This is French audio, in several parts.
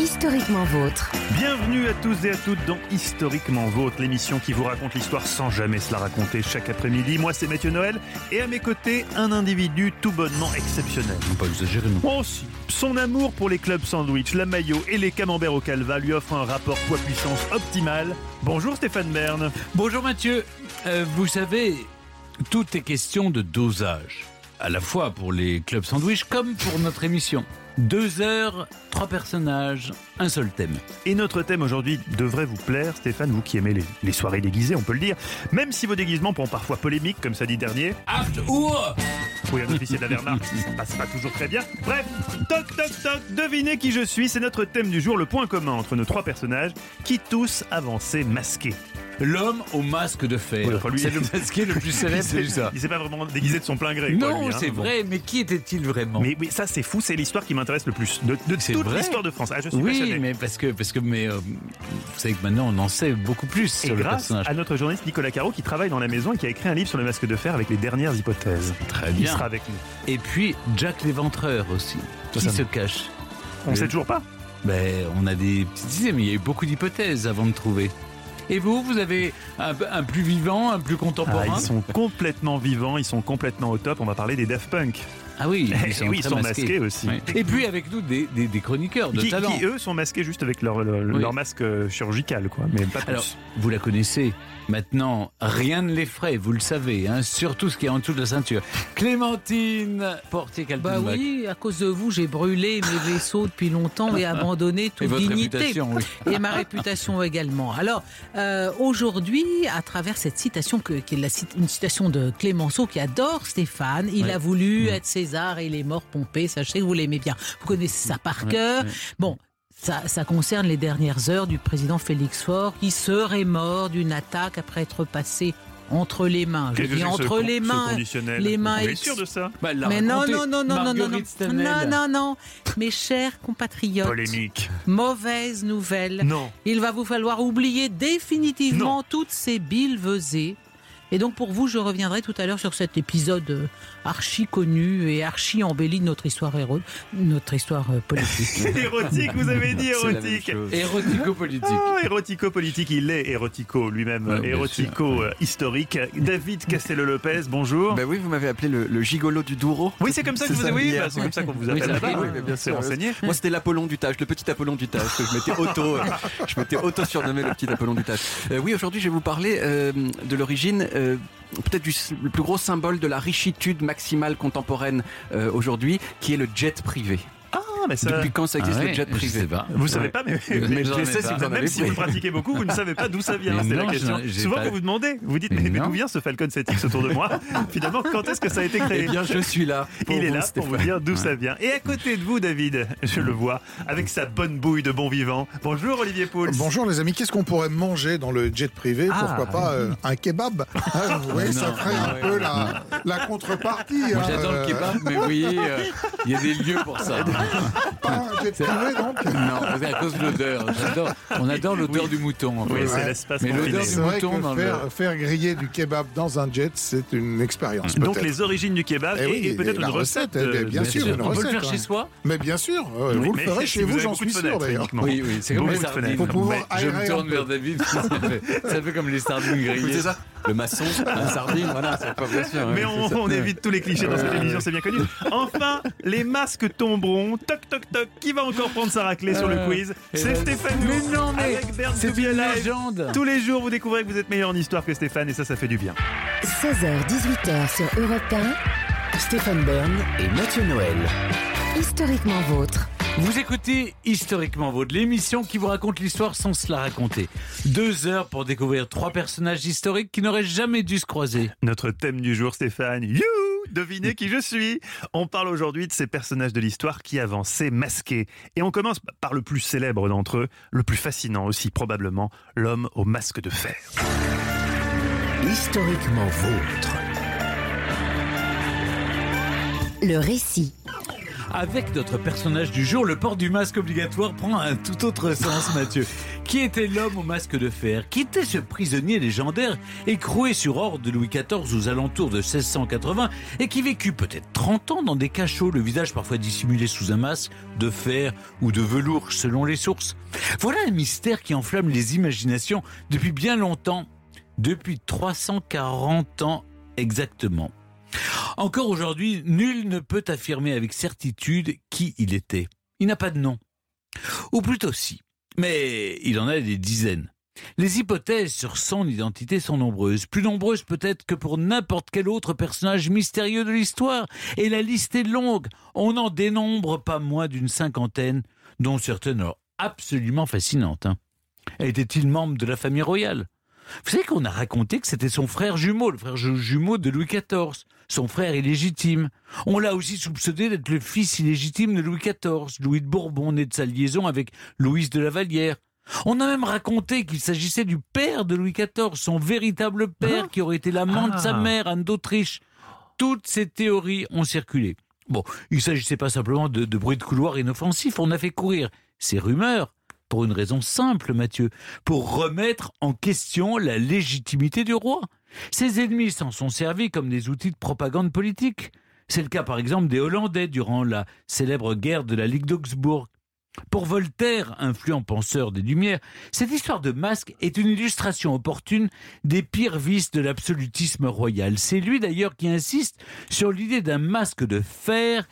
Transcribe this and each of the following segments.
Historiquement vôtre. Bienvenue à tous et à toutes dans Historiquement Vôtre, l'émission qui vous raconte l'histoire sans jamais se la raconter chaque après-midi. Moi, c'est Mathieu Noël et à mes côtés, un individu tout bonnement exceptionnel. Pas exagérer non. Moi aussi. Son amour pour les clubs sandwich, la maillot et les camemberts au calva lui offre un rapport poids-puissance optimal. Bonjour Stéphane Bern. Bonjour Mathieu. Euh, vous savez, tout est question de dosage. À la fois pour les clubs sandwich comme pour notre émission. Deux heures, trois personnages, un seul thème. Et notre thème aujourd'hui devrait vous plaire, Stéphane, vous qui aimez les, les soirées déguisées, on peut le dire. Même si vos déguisements sont parfois polémiques, comme ça dit dernier. Aft ou Oui, un officier de la Wehrmacht, ça passe pas toujours très bien. Bref, toc toc toc, devinez qui je suis, c'est notre thème du jour, le point commun entre nos trois personnages, qui tous avançaient masqués. L'homme au masque de fer. Enfin, lui- C'est le masqué le plus Il célèbre, s'est c'est ça. il s'est pas vraiment déguisé de son plein gré. quoi, Non, lui, hein. c'est Bon. vrai, mais qui était-il vraiment? Mais oui, ça c'est fou, c'est l'histoire qui m'intéresse le plus de, de C'est toute vrai? l'histoire de France. Ah, je suis Oui, passionné. mais parce que, parce que mais, euh, vous savez que maintenant on en sait beaucoup plus Et sur le grâce personnage. à notre journaliste Nicolas Caro qui travaille dans la maison et qui a écrit un livre sur le masque de fer avec les dernières hypothèses. Très Il bien. sera avec nous. Et puis Jack l'éventreur aussi. Qui ça me- se cache On Oui. sait toujours pas. Ben, on a des petites idées, mais il y a eu beaucoup d'hypothèses avant de trouver. Et vous, vous avez un, un plus vivant, un plus Ah, contemporain ils sont complètement vivants, ils sont complètement au top. On va parler des Daft Punk. Ah oui, Eh ils sont, oui, ils très sont masqués. masqués aussi. Et puis avec nous, des, des- des chroniqueurs de Qui, talent. qui, eux sont masqués juste avec leur, leur, Oui. leur masque euh, chirurgical, quoi. Mais pas plus. Alors, vous la connaissez. Maintenant, rien ne l'effraie, vous le savez, hein, surtout ce qui est en dessous de la ceinture. Clémentine Bah Portier-Kaltenbach. oui, à cause de vous, j'ai brûlé mes vaisseaux depuis longtemps et abandonné Et toute votre dignité. oui. Et ma réputation également. Alors, euh, aujourd'hui, à travers cette citation, que, qui est la une citation de Clémenceau qui adore Stéphane, il a voulu être César et il est mort pompé. Sachez que vous l'aimez bien. Vous connaissez ça par Ouais, cœur. ouais. Bon. Ça, ça concerne les dernières heures du président Félix Faure qui serait mort d'une attaque après être passé entre les mains. Je dis entre les mains. les mains Vous êtes sûr de ça Bah, Mais non, non, non, non, non, non, non, non, non, non, mes chers compatriotes, Polémique. mauvaise nouvelle. Non. Il va vous falloir oublier définitivement toutes ces billevesées. Et donc pour vous, je reviendrai tout à l'heure sur cet épisode euh, archi connu et archi embelli de notre histoire héro- notre histoire euh, politique. érotique, vous avez dit érotique. Érotico-politique. Oh, érotico-politique, il est érotico lui-même, Ouais, érotico euh, historique. David Castello-Lopez, bonjour. Bah oui, vous m'avez appelé le, le gigolo du Douro. oui, c'est comme ça que vous ça, oui, bah, c'est ouais. comme ça qu'on vous Oui, appelle ça là-bas. oui, oui, bien C'est sûr. renseigné. Moi, c'était l'Apollon du Tage, le petit Apollon du Tage, que je m'étais auto, je m'étais auto surnommé le petit Apollon du Tage. Euh, oui, aujourd'hui, je vais vous parler euh, de l'origine, euh, peut-être le plus gros symbole de la richitude maximale contemporaine euh, aujourd'hui, qui est le jet privé. Ah, mais ça. Depuis quand ça existe Ah ouais, le jet je privé pas. Vous savez Ouais. pas, mais, Mais mais j'en je ai sais si vous en Même si vous le pratiquez beaucoup, vous ne savez pas d'où ça vient. C'est la question. Souvent, pas- vous vous demandez, vous dites, Mais mais, mais non. d'où vient ce Falcon 7X autour de moi? Finalement, quand est-ce que ça a été créé? Eh bien, je suis là. pour Il est vous, là pour vous dire d'où ça vient. Et à côté de vous, David, je le vois, avec sa bonne bouille de bon vivant. Bonjour Olivier Pouls. Bonjour les amis, qu'est-ce qu'on pourrait manger dans le jet privé? Ah. Pourquoi pas euh, un kebab? Vous voyez, ça ferait un peu la, contrepartie. Moi, hein, j'adore euh, le kebab, mais oui, euh, il y a des lieux pour ça. Pas un jet privé donc Non, c'est à cause de l'odeur. On adore l'odeur du mouton. en Oui, c'est l'espace Mais l'odeur du mouton dans le- faire, faire griller du kebab dans un jet, c'est une expérience. Donc les origines du kebab Eh et, oui, et peut-être une recette. recette, eh de- bien sûr, une On peut le faire hein. chez soi? Mais bien sûr, euh, Oui, vous le ferez si chez vous j'en suis sûr d'ailleurs. Oui, oui, c'est comme les sardines. Je me tourne vers David. Ça fait, ça fait comme les sardines grillées. Le maçon, la sardine, voilà, c'est pas bien sûr. Mais ouais, on, évite tous les clichés dans cette émission, c'est bien connu. Enfin, les masques tomberont. Toc, toc, toc. Qui va encore prendre sa raclée sur le Euh, quiz C'est Stéphane mais non, mais avec Bernd C'est une légende. Tous les jours, vous découvrez que vous êtes meilleur en histoire que Stéphane et ça, ça fait du bien. 16h-18h sur Europe Stéphane Bern et Mathieu Noël. 1, historiquement vôtre. Vous écoutez Historiquement Vôtre, l'émission qui vous raconte l'histoire sans se la raconter. Deux heures pour découvrir trois personnages historiques qui n'auraient jamais dû se croiser. Notre thème du jour, Stéphane. You Devinez qui je suis On parle aujourd'hui de ces personnages de l'histoire qui avançaient masqués. Et on commence par le plus célèbre d'entre eux, le plus fascinant aussi probablement, l'homme au masque de fer. Historiquement vôtre. Le récit. Avec notre personnage du jour, le port du masque obligatoire prend un tout autre sens, Mathieu. Qui était l'homme au masque de fer Qui était ce prisonnier légendaire écroué sur ordre de Louis XIV aux alentours de 1680 et qui vécut peut-être 30 ans dans des cachots, le visage parfois dissimulé sous un masque de fer ou de velours selon les sources Voilà un mystère qui enflamme les imaginations depuis bien longtemps, depuis 340 ans exactement. Encore aujourd'hui, nul ne peut affirmer avec certitude qui il était. Il n'a pas de nom. Ou plutôt si. Mais il en a des dizaines. Les hypothèses sur son identité sont nombreuses, plus nombreuses peut-être que pour n'importe quel autre personnage mystérieux de l'histoire, et la liste est longue. On n'en dénombre pas moins d'une cinquantaine, dont certaines absolument fascinantes. Hein. Était-il membre de la famille royale? Vous savez qu'on a raconté que c'était son frère jumeau, le frère jumeau de Louis XIV, son frère illégitime. On l'a aussi soupçonné d'être le fils illégitime de Louis XIV, Louis de Bourbon, né de sa liaison avec Louise de la Vallière. On a même raconté qu'il s'agissait du père de Louis XIV, son véritable père, Ah. qui aurait été l'amant de sa Ah. mère, Anne d'Autriche. Toutes ces théories ont circulé. Bon, il s'agissait pas simplement de, de bruits de couloir inoffensifs, on a fait courir ces rumeurs pour une raison simple, Mathieu, pour remettre en question la légitimité du roi. Ses ennemis s'en sont servis comme des outils de propagande politique. C'est le cas par exemple des Hollandais durant la célèbre guerre de la Ligue d'Augsbourg. Pour Voltaire, influent penseur des Lumières, cette histoire de masque est une illustration opportune des pires vices de l'absolutisme royal. C'est lui d'ailleurs qui insiste sur l'idée d'un masque de fer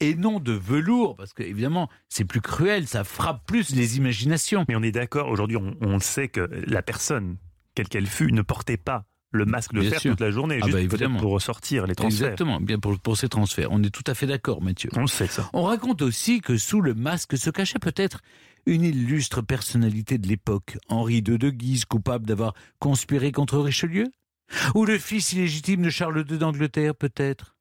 et non de velours, parce que évidemment c'est plus cruel, ça frappe plus les imaginations. Mais on est d'accord, aujourd'hui, on, on sait que la personne, quelle qu'elle fût, ne portait pas le masque de Bien fer sûr. toute la journée, Ah juste bah, pour ressortir les transferts. Exactement, bien pour, pour ces transferts. On est tout à fait d'accord, Mathieu. On sait, ça. On raconte aussi que sous le masque se cachait peut-être une illustre personnalité de l'époque, Henri II de Guise, coupable d'avoir conspiré contre Richelieu? Ou le fils illégitime de Charles II d'Angleterre, peut-être?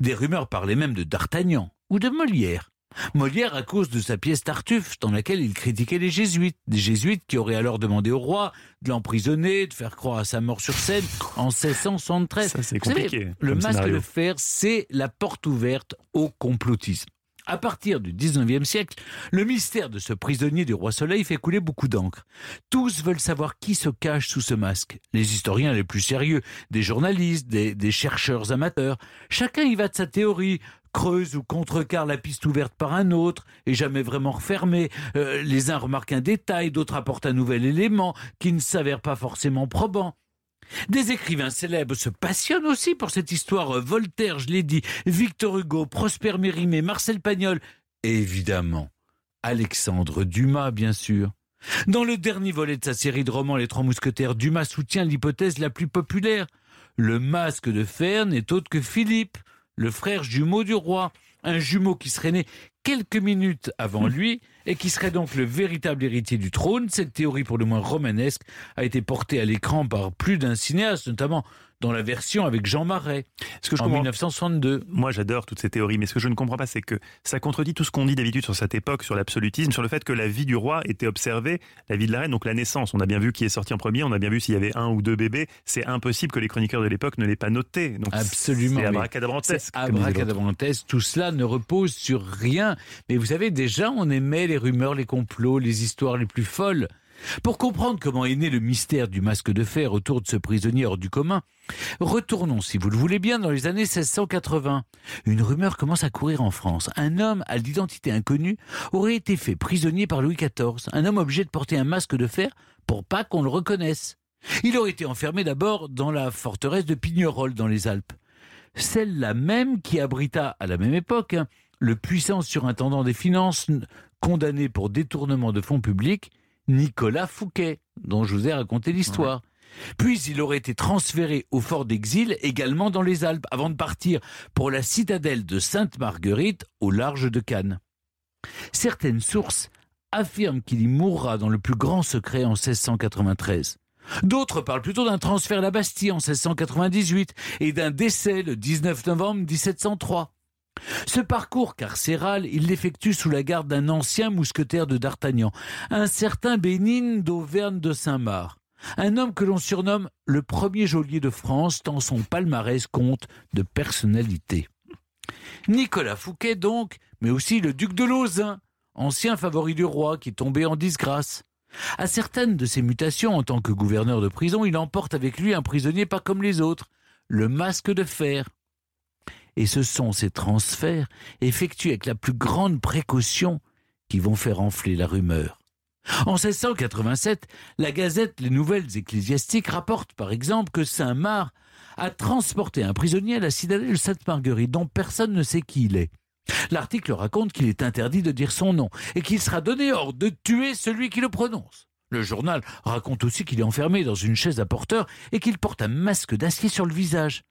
Des rumeurs parlaient même de D'Artagnan ou de Molière. Molière à cause de sa pièce Tartuffe, dans laquelle il critiquait les jésuites. Des jésuites qui auraient alors demandé au roi de l'emprisonner, de faire croire à sa mort sur scène en 1673. Ça, c'est Vous savez, compliqué. le masque scénario. de fer, c'est la porte ouverte au complotisme. À partir du 19e siècle, le mystère de ce prisonnier du roi Soleil fait couler beaucoup d'encre. Tous veulent savoir qui se cache sous ce masque. Les historiens les plus sérieux, des journalistes, des, des chercheurs amateurs. Chacun y va de sa théorie, creuse ou contrecarre la piste ouverte par un autre et jamais vraiment refermée. Euh, les uns remarquent un détail, d'autres apportent un nouvel élément qui ne s'avère pas forcément probant. Des écrivains célèbres se passionnent aussi pour cette histoire. Voltaire, je l'ai dit, Victor Hugo, Prosper Mérimée, Marcel Pagnol, et évidemment, Alexandre Dumas, bien sûr. Dans le dernier volet de sa série de romans Les Trois Mousquetaires, Dumas soutient l'hypothèse la plus populaire. Le masque de fer n'est autre que Philippe, le frère jumeau du roi. Un jumeau qui serait né quelques minutes avant lui et qui serait donc le véritable héritier du trône. Cette théorie, pour le moins romanesque, a été portée à l'écran par plus d'un cinéaste, notamment dans la version avec Jean Marais Ce que je en comprends 1962. Moi, j'adore toutes ces théories, mais ce que je ne comprends pas, c'est que ça contredit tout ce qu'on dit d'habitude sur cette époque, sur l'absolutisme, sur le fait que la vie du roi était observée, la vie de la reine, donc la naissance. On a bien vu qui est sorti en premier, on a bien vu s'il y avait un ou deux bébés. C'est impossible que les chroniqueurs de l'époque ne l'aient pas noté. Donc Absolument, C'est abracadabrantesque. Abracadabrantesque, tout cela ne repose sur rien. Mais vous savez, déjà, on aimait les rumeurs, les complots, les histoires les plus folles. Pour comprendre comment est né le mystère du masque de fer autour de ce prisonnier hors du commun, retournons, si vous le voulez bien, dans les années 1680. Une rumeur commence à courir en France. Un homme à l'identité inconnue aurait été fait prisonnier par Louis XIV, un homme obligé de porter un masque de fer pour pas qu'on le reconnaisse. Il aurait été enfermé d'abord dans la forteresse de Pignerol dans les Alpes celle-là même qui abrita à la même époque hein, le puissant surintendant des finances condamné pour détournement de fonds publics, Nicolas Fouquet, dont je vous ai raconté l'histoire. Puis il aurait été transféré au fort d'exil, également dans les Alpes, avant de partir pour la citadelle de Sainte-Marguerite, au large de Cannes. Certaines sources affirment qu'il y mourra dans le plus grand secret en 1693. D'autres parlent plutôt d'un transfert à la Bastille en 1698 et d'un décès le 19 novembre 1703. Ce parcours carcéral, il l'effectue sous la garde d'un ancien mousquetaire de D'Artagnan, un certain Bénigne d'Auvergne de Saint-Marc. Un homme que l'on surnomme le premier geôlier de France, tant son palmarès compte de personnalité. Nicolas Fouquet, donc, mais aussi le duc de Lauzun, ancien favori du roi qui tombé en disgrâce. À certaines de ses mutations en tant que gouverneur de prison, il emporte avec lui un prisonnier pas comme les autres, le masque de fer. Et ce sont ces transferts, effectués avec la plus grande précaution, qui vont faire enfler la rumeur. En 1687, la Gazette Les Nouvelles Ecclésiastiques rapporte par exemple que Saint-Marc a transporté un prisonnier à la citadelle Sainte-Marguerite dont personne ne sait qui il est. L'article raconte qu'il est interdit de dire son nom et qu'il sera donné ordre de tuer celui qui le prononce. Le journal raconte aussi qu'il est enfermé dans une chaise à porteur et qu'il porte un masque d'acier sur le visage.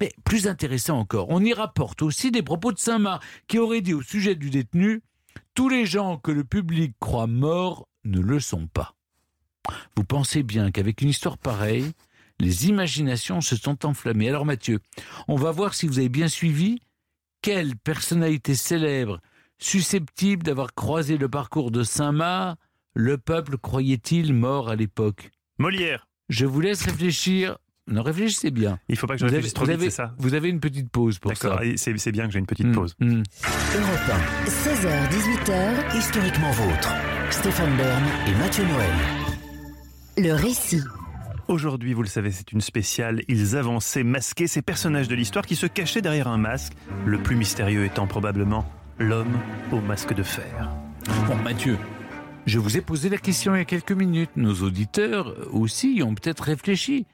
Mais plus intéressant encore, on y rapporte aussi des propos de Saint-Marc qui aurait dit au sujet du détenu Tous les gens que le public croit morts ne le sont pas. Vous pensez bien qu'avec une histoire pareille, les imaginations se sont enflammées. Alors Mathieu, on va voir si vous avez bien suivi quelle personnalité célèbre, susceptible d'avoir croisé le parcours de Saint-Marc, le peuple croyait-il mort à l'époque? Molière. Je vous laisse réfléchir. Non, réfléchissez bien. Il faut pas que je Vous réfléchisse avez, trop vous vite, c'est ça vous avez une petite pause pour ça. D'accord, c'est bien que j'ai une petite Mm, pause. mm. Europe 1, 16h, 18h, Historiquement vôtre. Stéphane Bern et Mathieu Noël. le récit. Aujourd'hui, vous le savez, c'est une spéciale. Ils avançaient masqués ces personnages de l'histoire qui se cachaient derrière un masque, le plus mystérieux étant probablement l'homme au masque de fer. Bon, Mathieu, je vous ai posé la question il y a quelques minutes. Nos auditeurs aussi y ont peut-être réfléchi.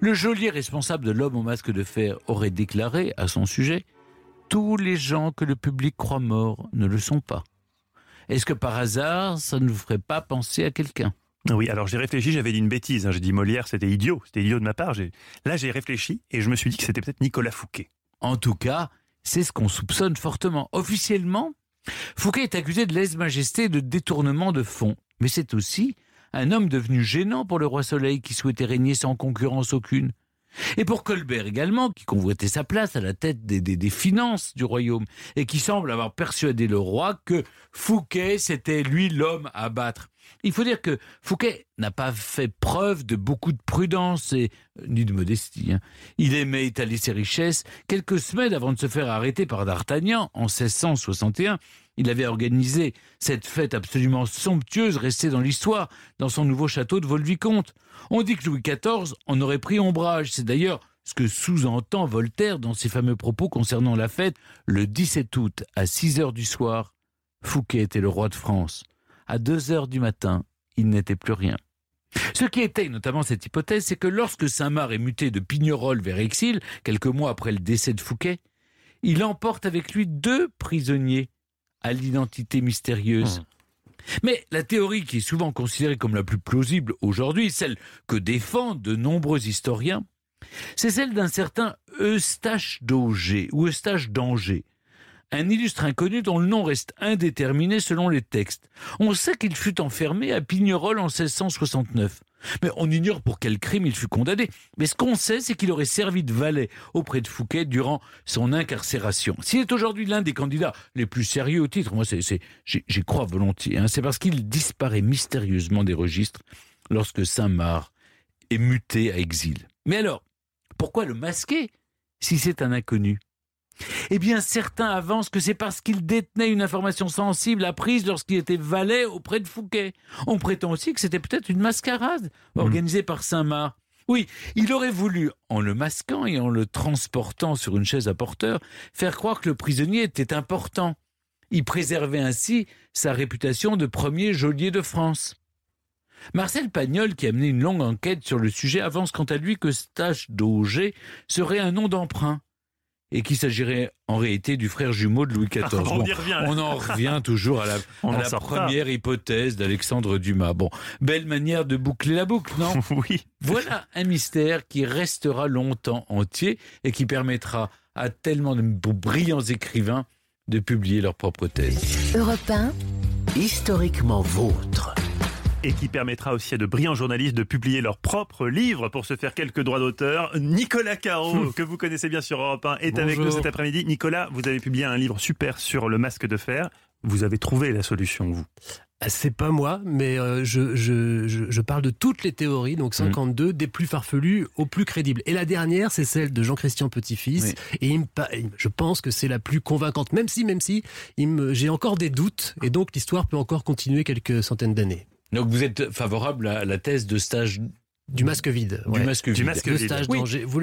Le geôlier responsable de l'homme au masque de fer aurait déclaré à son sujet Tous les gens que le public croit morts ne le sont pas. Est-ce que par hasard, ça ne vous ferait pas penser à quelqu'un? Oui, alors j'ai réfléchi, j'avais dit une bêtise. hein. J'ai dit Molière, c'était idiot. C'était idiot de ma part. Là, j'ai réfléchi et je me suis dit que c'était peut-être Nicolas Fouquet. En tout cas, c'est ce qu'on soupçonne fortement. Officiellement, Fouquet est accusé de lèse-majesté et de détournement de fonds. Mais c'est aussi un homme devenu gênant pour le roi Soleil qui souhaitait régner sans concurrence aucune. Et pour Colbert également, qui convoitait sa place à la tête des, finances du royaume et qui semble avoir persuadé le roi que Fouquet, c'était lui l'homme à battre. Il faut dire que Fouquet n'a pas fait preuve de beaucoup de prudence et euh, ni de modestie. hein. Il aimait étaler ses richesses. Quelques semaines avant de se faire arrêter par D'Artagnan en 1661, il avait organisé cette fête absolument somptueuse restée dans l'histoire dans son nouveau château de Volvicomte. On dit que Louis XIV en aurait pris ombrage. C'est d'ailleurs ce que sous-entend Voltaire dans ses fameux propos concernant la fête le 17 août à 6 heures du soir. Fouquet était le roi de France. À 2 heures du matin, il n'était plus rien. Ce qui étaye notamment cette hypothèse, c'est que lorsque Saint-Marc est muté de Pignerol vers Exil, quelques mois après le décès de Fouquet, il emporte avec lui deux prisonniers à l'identité mystérieuse. Mais la théorie qui est souvent considérée comme la plus plausible aujourd'hui, celle que défendent de nombreux historiens, c'est celle d'un certain Eustache d'Auger ou Eustache d'Angers, un illustre inconnu dont le nom reste indéterminé selon les textes. On sait qu'il fut enfermé à Pignerol en 1669. Mais on ignore pour quel crime il fut condamné. Mais ce qu'on sait, c'est qu'il aurait servi de valet auprès de Fouquet durant son incarcération. S'il est aujourd'hui l'un des candidats les plus sérieux au titre, moi j'y crois volontiers, hein, c'est parce qu'il disparaît mystérieusement des registres lorsque Saint-Marc est muté à exil. Mais alors, pourquoi le masquer si c'est un inconnu? Eh bien, certains avancent que c'est parce qu'il détenait une information sensible apprise lorsqu'il était valet auprès de Fouquet. On prétend aussi que c'était peut-être une mascarade organisée par Saint-Marc. Oui, il aurait voulu, en le masquant et en le transportant sur une chaise à porteur, faire croire que le prisonnier était important. Il préservait ainsi sa réputation de premier geôlier de France. Marcel Pagnol, qui a mené une longue enquête sur le sujet, avance quant à lui que Stache d'Auger serait un nom d'emprunt et qu'il s'agirait en réalité du frère jumeau de Louis XIV. On Bon, y revient. on en revient toujours à la, à pas. première hypothèse d'Alexandre Dumas. Bon, belle manière de boucler la boucle, non oui. Voilà un mystère qui restera longtemps entier et qui permettra à tellement de brillants écrivains de publier leur propre thèse. Europe 1, Historiquement vôtre. Et qui permettra aussi à de brillants journalistes de publier leurs propres livres pour se faire quelques droits d'auteur. Nicolas Caro, que vous connaissez bien sur Europe 1, est avec nous cet après-midi. Nicolas, vous avez publié un livre super sur le masque de fer. Vous avez trouvé la solution, vous. C'est pas moi, mais euh, je, je, je, je parle de toutes les théories, donc 52, des plus farfelues aux plus crédibles. Et la dernière, c'est celle de Jean-Christian Petit-Fils, Oui. et il me pa- je pense que c'est la plus convaincante, même si, même si, j'ai encore des doutes, et donc l'histoire peut encore continuer quelques centaines d'années. Donc vous êtes favorable à la thèse de stage Du masque vide. du ouais. masque Du vide. masque Le vide. stage Oui. danger. Vous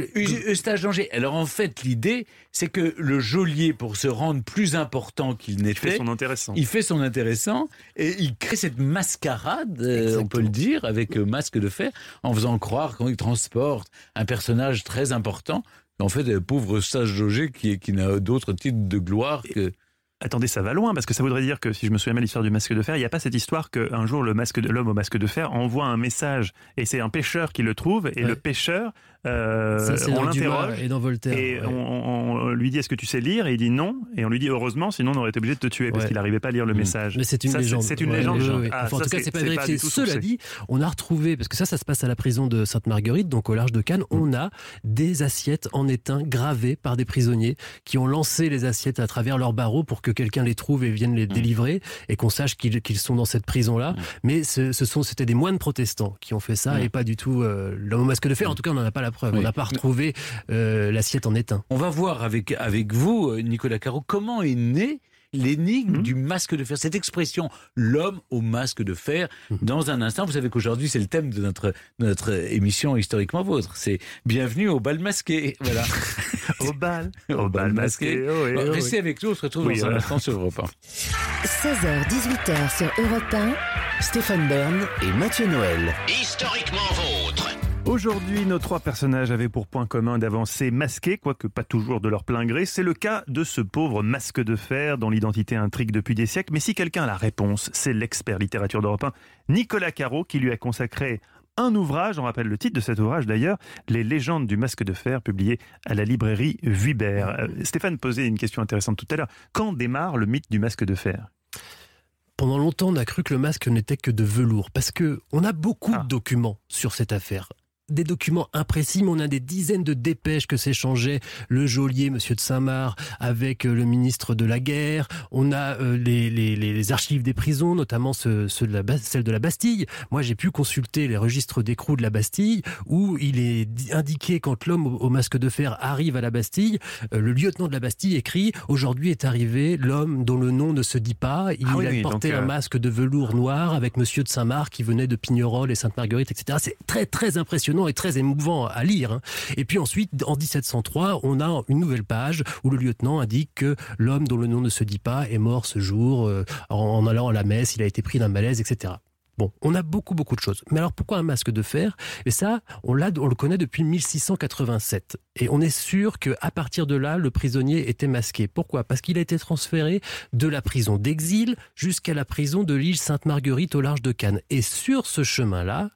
danger. Alors en fait, l'idée, c'est que le geôlier, pour se rendre plus important qu'il Il fait n'était, son intéressant. il fait son intéressant et il crée cette mascarade, euh, on peut le dire, avec euh, masque de fer, en faisant croire qu'il transporte un personnage très important. En fait, un pauvre stage danger qui, qui n'a d'autre titre de gloire que. Attendez, ça va loin, parce que ça voudrait dire que, si je me souviens de l'histoire du masque de fer, il n'y a pas cette histoire qu'un jour le masque de l'homme au masque de fer envoie un message, et c'est un pêcheur qui le trouve, et Ouais. le pêcheur, euh, Ça, on l'interroge, et dans Voltaire. et ouais. on, lui dit est-ce que tu sais lire, et il dit non, et on lui dit heureusement, sinon on aurait été obligé de te tuer, parce Ouais. qu'il n'arrivait pas à lire le Mm. message. Mais c'est une Ça, légende. C'est une Ouais, légende. Ah, Enfin, en tout cas, c'est pas vérifié. Cela dit, on a retrouvé, parce que ça, ça se passe à la prison de Sainte-Marguerite, donc au large de Cannes, on a des assiettes en étain gravées par des prisonniers qui ont lancé les assiettes à travers leurs barreaux pour que quelqu'un les trouve et vienne les délivrer et qu'on sache qu'ils sont dans cette prison-là. Mm. Mais ce, ce sont, c'était des moines protestants qui ont fait ça Mm. et pas du tout euh, l'homme au masque de fer. En tout cas, on n'en a pas la preuve. Oui. On n'a pas retrouvé euh, l'assiette en étain. On va voir avec, avec vous, euh, Nicolas Caro, comment est née l'énigme Mhm. du masque de fer, cette expression l'homme au masque de fer. Mhm. Dans un instant, vous savez qu'aujourd'hui c'est le thème de notre, de notre émission historiquement vôtre. C'est bienvenue au bal masqué. Voilà. Au bal, Au bal masqué. oh, oui, Bon, oh, oui. Restez avec nous, on se retrouve Oui, dans un voilà. instant sur Europe 1. 16h, 18h sur Europe 1. Stéphane Bern et Mathieu Noël. Historiquement vôtre. Aujourd'hui, nos trois personnages avaient pour point commun d'avancer masqués, quoique pas toujours de leur plein gré. C'est le cas de ce pauvre masque de fer dont l'identité intrigue depuis des siècles. Mais si quelqu'un a la réponse, c'est l'expert littérature d'Europe 1, Nicolas Caro, qui lui a consacré un ouvrage, on rappelle le titre de cet ouvrage d'ailleurs, Les légendes du masque de fer, publié à la librairie Vuibert. Euh, Stéphane posait une question intéressante tout à l'heure. Quand démarre le mythe du masque de fer? Pendant longtemps, on a cru que le masque n'était que de velours, parce que on a beaucoup Ah. de documents sur cette affaire. Des documents imprécis, mais on a des dizaines de dépêches que s'échangeait le geôlier, Monsieur de Saint-Marc, avec euh, le ministre de la Guerre. On a euh, les, les- les- les archives des prisons, notamment ceux, ceux de la, Bas- celle de la Bastille. Moi, j'ai pu consulter les registres d'écrou de la Bastille, où il est di- indiqué quand l'homme au, au masque de fer arrive à la Bastille, euh, le lieutenant de la Bastille écrit « Aujourd'hui est arrivé l'homme dont le nom ne se dit pas. Il Ah oui, a oui, porté donc, euh, un masque de velours noir avec Monsieur de Saint-Marc qui venait de Pignerol et Sainte-Marguerite, etc. C'est très très impressionnant et très émouvant à lire. hein. Et puis ensuite, en 1703, on a une nouvelle page où le lieutenant indique que l'homme dont le nom ne se dit pas est mort ce jour euh, en, allant à la messe, il a été pris d'un malaise, etc. Bon, on a beaucoup beaucoup de choses. Mais alors pourquoi un masque de fer? Et ça, on on le connaît depuis 1687. Et on est sûr que à partir de là, le prisonnier était masqué. Pourquoi? Parce qu'il a été transféré de la prison d'exil jusqu'à la prison de l'île Sainte-Marguerite au large de Cannes. Et sur ce chemin-là,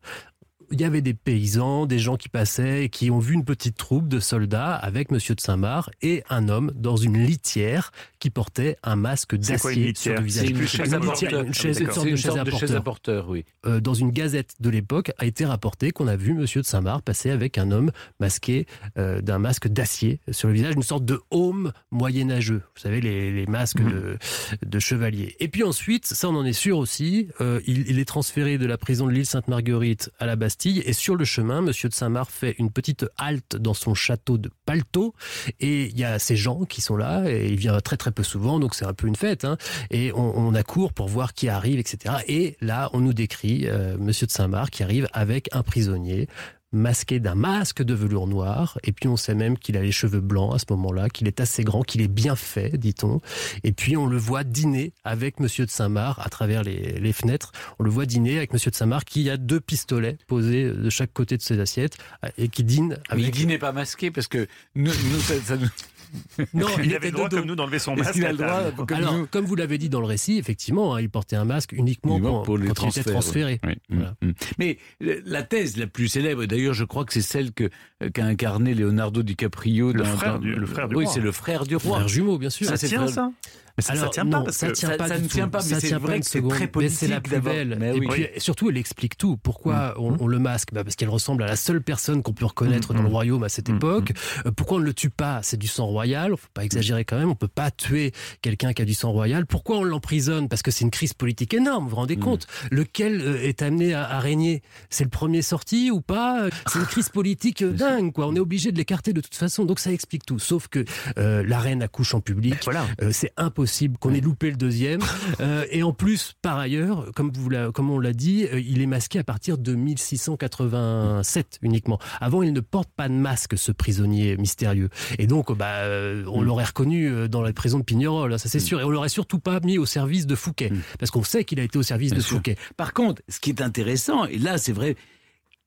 il y avait des paysans, des gens qui passaient et qui ont vu une petite troupe de soldats avec Monsieur de Saint-Marc et un homme dans une litière qui portait un masque d'acier sur le visage. C'est une chaise une à litière, porteur. une chaise- Ah une sorte C'est de une chaise sorte à de chaise porteur. à porteur, oui. Euh, dans une gazette de l'époque a été rapporté qu'on a vu Monsieur de Saint-Marc passer avec un homme masqué euh, d'un masque d'acier sur le visage, une sorte de haume moyenâgeux. Vous savez, les, les masques Mhm. de, de chevalier. Et puis ensuite, ça on en est sûr aussi, euh, il, il est transféré de la prison de l'île Sainte-Marguerite à la Bastille. Et sur le chemin, Monsieur de Saint-Marc fait une petite halte dans son château de Palto. Et il y a ces gens qui sont là, et il vient très très peu souvent, donc c'est un peu une fête. Hein et on, accourt pour voir qui arrive, etc. Et là, on nous décrit euh, Monsieur de Saint-Marc qui arrive avec un prisonnier masqué d'un masque de velours noir, et puis on sait même qu'il a les cheveux blancs à ce moment-là, qu'il est assez grand, qu'il est bien fait, dit-on. Et puis on le voit dîner avec Monsieur de Saint-Marc à travers les, les fenêtres. On le voit dîner avec Monsieur de Saint-Marc qui a deux pistolets posés de chaque côté de ses assiettes et qui dîne Mais il avec. dînait pas masqué parce que nous, nous, ça, ça nous- Non, Il, il avait le droit, de dos. comme nous, d'enlever son masque. a le droit, comme Alors, nous, comme vous l'avez dit dans le récit, effectivement, hein, il portait un masque uniquement, Uniquement pour, les quand il était transféré. oui. Oui, Voilà. mm, mm. Mais la thèse la plus célèbre, d'ailleurs je crois que c'est celle que euh, qu'a incarné Leonardo DiCaprio. Le dans- frère dans- du- le frère du oui, roi. c'est le frère du roi. Frère jumeau, bien sûr. Ça c'est tient, ça? Mais ça, ça Alors, tient pas non, parce ça que tient ça- pas ça du ne tout. tient pas, mais Ça c'est tient vrai une que c'est seconde. très Mais c'est la politique plus belle. Mais et oui. puis surtout, elle explique tout. Pourquoi on, on le masque? Bah, Parce qu'elle ressemble à la seule personne qu'on peut reconnaître Mm, dans le mm. royaume à cette époque. Euh, Pourquoi on ne le tue pas? C'est du sang royal. Faut pas exagérer quand même. On peut pas tuer quelqu'un qui a du sang royal. Pourquoi on l'emprisonne? Parce que c'est une crise politique énorme. Vous vous rendez compte? Lequel euh, est amené à, à régner? C'est le premier sorti ou pas? C'est une crise politique euh, dingue. Quoi. On est obligé de l'écarter de toute façon. Donc ça explique tout. Sauf que euh, la reine accouche en public. Voilà. Euh, c'est impossible qu'on ait loupé le deuxième. Euh, et en plus, par ailleurs, comme, vous l'a- comme on l'a dit, euh, il est masqué à partir de 1687 uniquement. Avant, il ne porte pas de masque, ce prisonnier mystérieux. Et donc, bah, euh, on l'aurait reconnu dans la prison de Pignerol, ça c'est sûr. Et on l'aurait surtout pas mis au service de Fouquet. Parce qu'on sait qu'il a été au service Bien de sûr. Fouquet. Par contre, ce qui est intéressant, et là c'est vrai,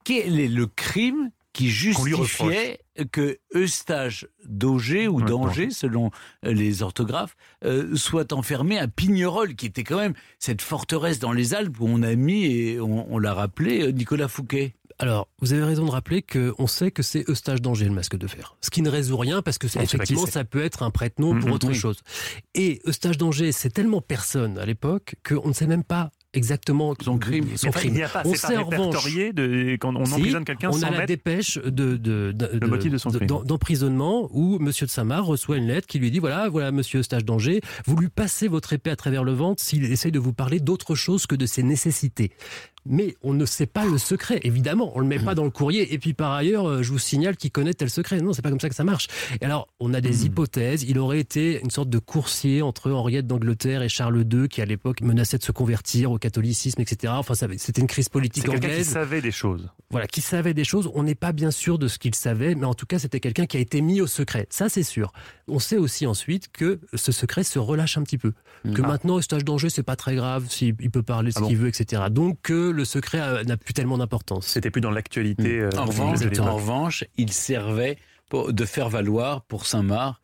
quel est le crime qui justifiait que Eustache d'Auger ou d'Angers, selon euh, les orthographes, euh, soit enfermé à Pignerol, qui était quand même cette forteresse dans les Alpes où on a mis, et on, on l'a rappelé, euh, Nicolas Fouquet. Alors, vous avez raison de rappeler qu'on sait que c'est Eustache d'Angers, le masque de fer. Ce qui ne résout rien parce que qui effectivement, ça peut être un prête-nom pour Mhm, autre oui. chose. Et Eustache d'Angers, c'est tellement personne à l'époque qu'on ne sait même pas exactement Son crime. Son Enfin, crime. il n'y a pas, On sait pas répertorié de, quand on Si, emprisonne quelqu'un on a la dépêche de, de, de- de- motif de son crime. d'emprisonnement où Monsieur de Samar reçoit une lettre qui lui dit voilà voilà Monsieur Eustache d'Angers vous lui passez votre épée à travers le ventre s'il essaye de vous parler d'autre chose que de ses nécessités mais on ne sait pas le secret évidemment on le met pas dans le courrier et puis par ailleurs euh, je vous signale qu'il connaît tel secret non c'est pas comme ça que ça marche et alors on a des hypothèses il aurait été une sorte de coursier entre Henriette d'Angleterre et Charles II qui à l'époque menaçait de se convertir au catholicisme etc enfin c'était une crise politique quelqu'un qui anglaise savait des choses. voilà, qui savait des choses. On n'est pas bien sûr de ce qu'il savait, mais en tout cas, c'était quelqu'un qui a été mis au secret. Ça, c'est sûr. On sait aussi ensuite que ce secret se relâche un petit peu. Que Ah. maintenant, Eustache d'Angers, c'est pas très grave s'il il peut parler ce Ah bon qu'il veut, etc. Donc, que le secret a- n'a plus tellement d'importance. C'était plus dans l'actualité. euh, En revanche, l'époque. en revanche, il servait pour- de faire valoir pour Saint-Marc, euh,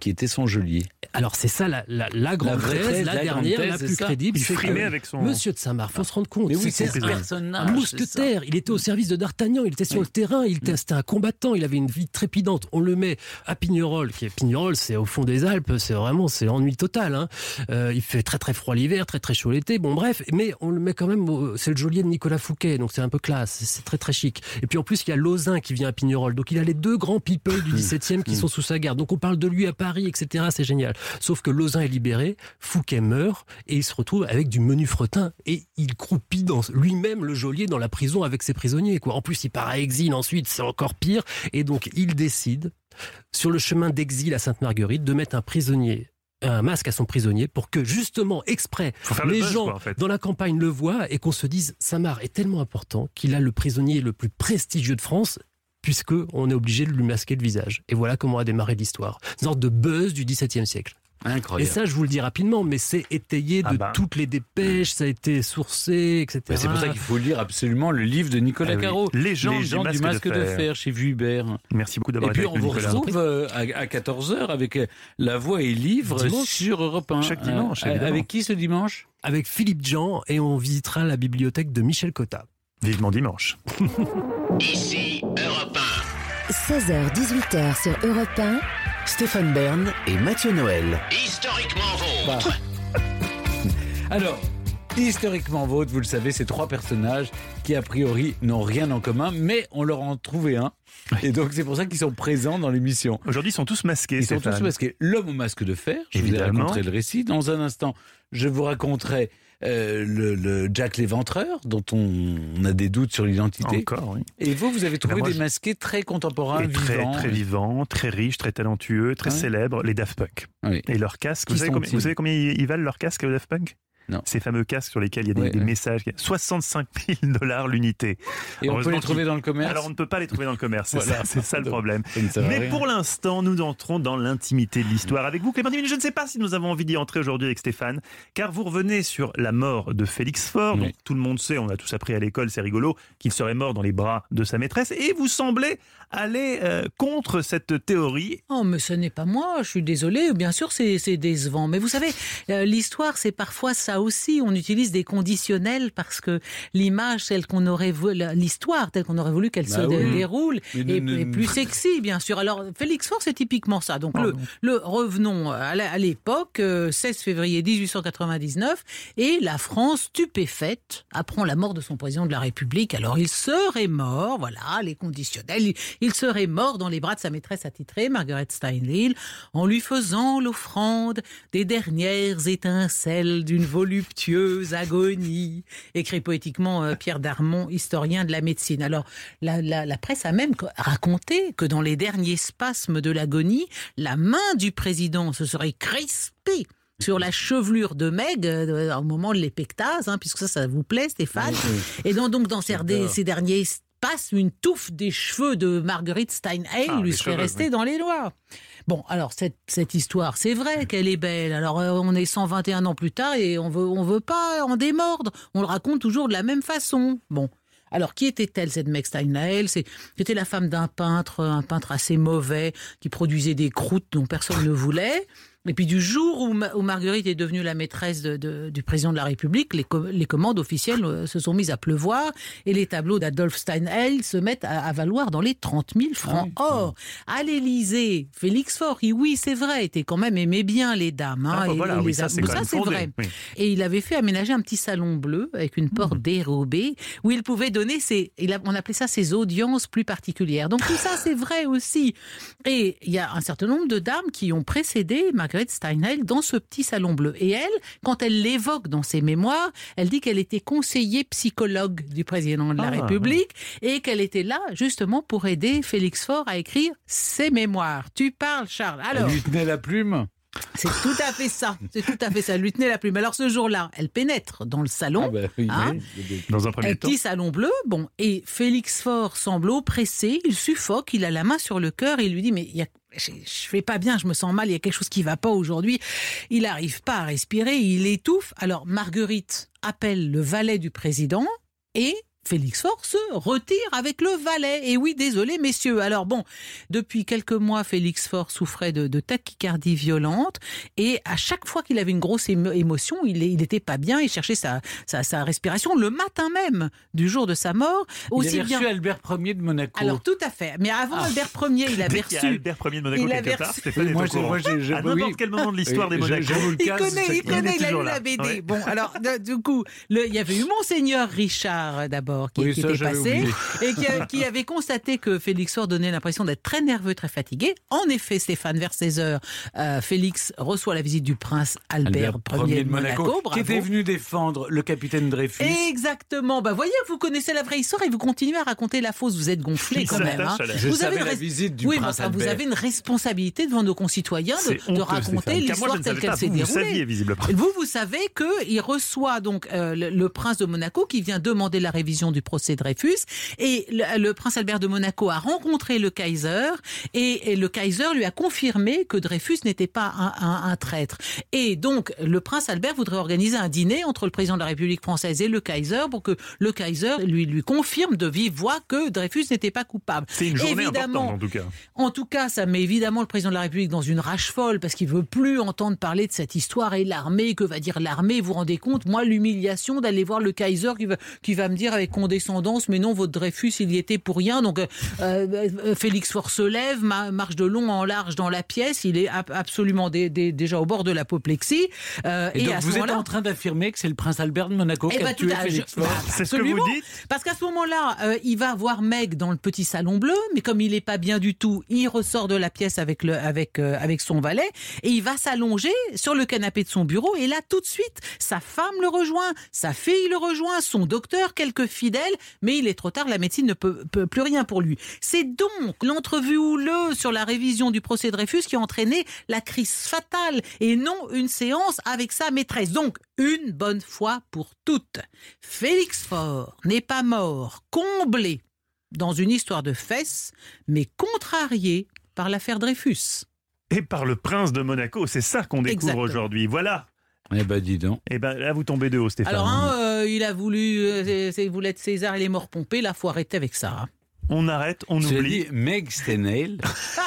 qui était son geôlier. Alors, c'est ça la, la, la grande vraie thèse, thèse, la, la dernière, thèse, la plus ça. crédible. Il frimait avec son. Monsieur de Saint-Marc, faut se rendre compte. Mais oui, c'est un- personnage. Un mousquetaire, il était au service de D'Artagnan, il était sur le terrain, il était, c'était un combattant, il avait une vie trépidante. On le met à Pignerol, qui est Pignerol, c'est au fond des Alpes, c'est vraiment c'est ennui total. Hein. Euh, il fait très très froid l'hiver, très très chaud l'été. Bon bref, mais on le met quand même, c'est le geôlier de Nicolas Fouquet, donc c'est un peu classe, c'est- très très chic. Et puis en plus il y a Lausanne qui vient à Pignerol, donc il a les deux grands people du 17e qui sont sous sa garde. Donc on parle de lui à Paris, etc. C'est génial. Sauf que Lausanne est libéré, Fouquet meurt et il se retrouve avec du menu fretin et il croupit dans lui-même le geôlier dans la prison avec ses prisonniers. Quoi. En plus, il part à exil ensuite, c'est encore pire. Et donc, il décide, sur le chemin d'exil à Sainte-Marguerite, de mettre un prisonnier un masque à son prisonnier pour que justement exprès le les gens quoi, en fait. dans la campagne le voient et qu'on se dise Samar est tellement important qu'il a le prisonnier le plus prestigieux de France puisque on est obligé de lui masquer le visage. Et voilà comment a démarré l'histoire. Une sorte de buzz du XVIIe siècle. Et Incroyable. ça, je vous le dis rapidement, mais c'est étayé de Ah bah. toutes les dépêches, ça a été sourcé, etc. C'est pour ça qu'il faut lire absolument le livre de Nicolas Ah oui. Caro. Les gens du masque masque, de de, fer. fer. chez Vuibert. Merci beaucoup Et d'avoir été puis avec on vous Nicolas. retrouve euh, à, à 14h avec euh, La Voix et Livre Dimanche. sur Europe 1. Chaque dimanche, Euh, évidemment. avec qui ce dimanche? Avec Philippe Jean et on visitera la bibliothèque de Michel Cotta. Vivement dimanche. Ici Europe 16h-18h sur Europe 1. Stéphane Bern et Mathieu Noël. 1. Historiquement vôtre. Alors, historiquement vôtre, vous le savez, c'est trois personnages qui a priori n'ont rien en commun, mais on leur en trouvé un. Et donc c'est pour ça qu'ils sont présents dans l'émission. Aujourd'hui, ils sont tous masqués. Ils sont tous masqués. L'homme au masque de fer, je vous ai Évidemment. raconté le récit. Dans un instant, je vous raconterai euh, le, le Jack l'éventreur, dont on, on a des doutes sur l'identité. Encore, oui. Et vous, vous avez trouvé moi, des je- masqués très contemporains, très, vivants. très vivants, très riches, très talentueux, très Ouais. célèbres, les Daft Punk. Oui. Et leurs casques, vous savez, combien, sont-ils vous savez combien ils ils valent leurs casques aux Daft Punk? Non. Ces fameux casques sur lesquels il y a des, Ouais, des ouais. messages. 65 000 dollars l'unité. Et on peut les trouver dans le commerce. Alors on ne peut pas les trouver dans le commerce, c'est Voilà. ça, c'est ça le problème. Mais rien. pour l'instant, nous entrons dans l'intimité de l'histoire avec vous, Clémentine. Je ne sais pas si nous avons envie d'y entrer aujourd'hui avec Stéphane, car vous revenez sur la mort de Félix Faure. Oui. Tout le monde sait, on a tous appris à l'école, c'est rigolo, qu'il serait mort dans les bras de sa maîtresse. Et vous semblez aller euh, contre cette théorie. Oh, mais ce n'est pas moi, je suis désolée. Bien sûr, c'est c'est décevant. Mais vous savez, euh, l'histoire, c'est parfois ça ça aussi. On utilise des conditionnels parce que l'image telle qu'on aurait voulu, l'histoire telle qu'on aurait voulu qu'elle Bah se oui. dé- déroule est, plus sexy, bien sûr. Alors, Félix Faure, c'est typiquement ça. Donc, le, revenons à l'époque, euh, 16 février 1899, et la France, stupéfaite, apprend la mort de son président de la République. Alors, il serait mort, voilà, les conditionnels, il, il serait mort dans les bras de sa maîtresse attitrée, Margaret Steinleal, en lui faisant l'offrande des dernières étincelles d'une voluptueuse agonie, écrit poétiquement euh, Pierre Darmon, historien de la médecine. Alors, la, la- la presse a même co- raconté que dans les derniers spasmes de l'agonie, la main du président se serait crispée sur la chevelure de Meg euh, au moment de l'épectase, hein, puisque ça, ça vous plaît, Stéphane. Et donc, donc dans ces, ces derniers spasmes, une touffe des cheveux de Marguerite Steinheil Ah, lui serait restée oui. dans les doigts. Bon, alors cette, cette histoire, c'est vrai qu'elle est belle. Alors euh, on est 121 ans plus tard et on veut, on veut pas en démordre. On le raconte toujours de la même façon. Bon. Alors, qui était-elle, cette Meg Steinheil C'était la femme d'un peintre, un peintre assez mauvais, qui produisait des croûtes dont personne ne voulait. Et puis, du jour où, Ma- où Marguerite est devenue la maîtresse de- de- du président de la République, les, co- les commandes officielles euh, se sont mises à pleuvoir et les tableaux d'Adolphe Steinheil se mettent à, à valoir dans les 30 000 francs. Or, à l'Élysée, Félix Faure, oui, c'est vrai, était quand même aimait bien les dames. hein, Ah, bah et- voilà, et oui, les ça c'est vrai. Et il avait fait aménager un petit salon bleu avec une porte Mmh. dérobée où il pouvait donner ses, il a- on appelait ça ses audiences plus particulières. Donc tout ça c'est vrai aussi. Et il y a un certain nombre de dames qui ont précédé Marguerite Steinheil dans ce petit salon bleu. Et elle, quand elle l'évoque dans ses mémoires, elle dit qu'elle était conseiller psychologue du président de la Ah, République et qu'elle était là justement pour aider Félix Faure à écrire ses mémoires. Tu parles, Charles. Alors, Elle lui tenait la plume. C'est tout à fait ça. C'est tout à fait ça. Elle lui tenait la plume. Alors ce jour-là, elle pénètre dans le salon. Ah bah oui, Hein oui. Dans un premier Un temps. petit salon bleu, bon, et Félix Faure semble oppressé, il suffoque, il a la main sur le cœur, et il lui dit, mais il y a, je, je fais pas bien, je me sens mal, il y a quelque chose qui va pas aujourd'hui. Il n'arrive pas à respirer, il étouffe. Alors Marguerite appelle le valet du président, et Félix Faure se retire avec le valet. Et oui, désolé, messieurs. Alors bon, depuis quelques mois, Félix Faure souffrait de, de tachycardie violente. Et à chaque fois qu'il avait une grosse émo- émotion, il n'était pas bien. Il cherchait sa, sa, sa respiration le matin même du jour de sa mort. Il Aussi avait bien. reçu Albert Ier de Monaco. Alors tout à fait. Mais avant Albert Ier, il avait Dès qu'il y a reçu. Albert Ier de Monaco il quelque part, reçu- Stéphane est moi, moi, j'ai- j'ai- À n'importe oui. quel moment de l'histoire des Oui, Monaco. j'avoue le Il connaît, il connaît, il a lu la BD. Ouais. Bon, alors, du coup, le- il y avait eu Monseigneur Richard euh, d'abord qui, Oui, qui ça, était passé et qui, a- qui avait constaté que Félix Faure donnait l'impression d'être très nerveux, très fatigué. En effet, Stéphane, vers 16 heures, euh, Félix reçoit la visite du prince Albert, Albert Ier de Monaco. qui était venu défendre le capitaine Dreyfus. Exactement. Bah, voyez, vous connaissez la vraie histoire et vous continuez à raconter la fausse. Vous êtes gonflé quand même. Je Vous savais avez une la visite du oui, prince enfin, vous Albert. avez une responsabilité devant nos concitoyens de, raconter l'histoire telle qu'elle s'est Vous, vous déroulée. saviez, visiblement. Vous, vous savez qu'il reçoit donc euh, le, le prince de Monaco qui vient demander la révision du procès Dreyfus et le, le prince Albert de Monaco a rencontré le Kaiser et, et le Kaiser lui a confirmé que Dreyfus n'était pas un, un- un traître. Et donc le prince Albert voudrait organiser un dîner entre le président de la République française et le Kaiser pour que le Kaiser lui, lui confirme de vive voix que Dreyfus n'était pas coupable. C'est une journée Évidemment, importante en tout cas. en tout cas, ça met évidemment le président de la République dans une rage folle parce qu'il veut plus entendre parler de cette histoire et l'armée. Que va dire l'armée? Vous vous rendez compte? Moi, l'humiliation d'aller voir le Kaiser qui va, qui va me dire avec condescendance, mais non, votre Dreyfus, il y était pour rien. Donc, euh, euh, Félix Faure se lève, ma- marche de long en large dans la pièce. Il est ab- absolument dé- dé- déjà au bord de l'apoplexie. Euh, Et, donc à ce vous êtes en train d'affirmer que c'est le prince Albert de Monaco eh qui a tout tué à- Félix Faure. bah, C'est ce que vous dites Parce qu'à ce moment-là, euh, il va voir Meg dans le petit salon bleu, mais comme il n'est pas bien du tout, il ressort de la pièce avec, le, avec, euh, avec son valet et il va s'allonger sur le canapé de son bureau. Et là, tout de suite, sa femme le rejoint, sa fille le rejoint, son docteur, quelques fidèles, mais il est trop tard, la médecine ne peut, peut plus rien pour lui. C'est donc l'entrevue houleuse sur la révision du procès Dreyfus qui a entraîné la crise fatale et non une séance avec sa maîtresse. Donc, une bonne fois pour toutes. Félix Faure n'est pas mort, comblé dans une histoire de fesses, mais contrarié par l'affaire Dreyfus. Et par le prince de Monaco, c'est ça qu'on découvre aujourd'hui. Voilà. Eh ben dis donc. Et ben là, vous tombez de haut, Stéphane. Alors, hein, euh, il a voulu, euh, il voulait être César, il est mort pompé, là, faut arrêter avec ça. hein. On arrête, on Cela oublie. dit, Meg Stenale,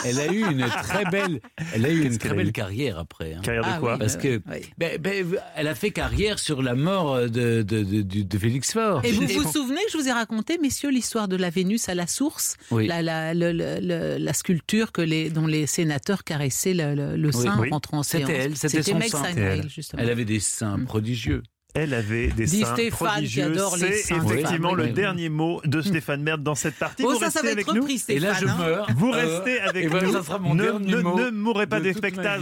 elle a eu une très belle, elle a eu une très belle carrière après. hein. Carrière de Ah quoi oui. Parce que Oui. ben, ben, elle a fait carrière sur la mort de, de, de, de- de Félix Faure. Et vous vous souvenez que je vous ai raconté, messieurs, l'histoire de la Vénus à la source? Oui. la, la, le- le- le- la sculpture que les, dont les sénateurs caressaient le, le- le sein Oui. en rentrant en séance. C'était elle, c'était son Meg sein. Justement. Elle avait des seins prodigieux. Elle avait des Dit seins Stéphane prodigieux. C'est effectivement le oui, dernier mot de Stéphane Merde dans cette partie. Bon, vous ça, restez ça va avec être nous repris, Et là, je hein. meurs. Vous Euh, restez avec et nous. ça sera mon ne, dernier ne- mot ne mourrez pas de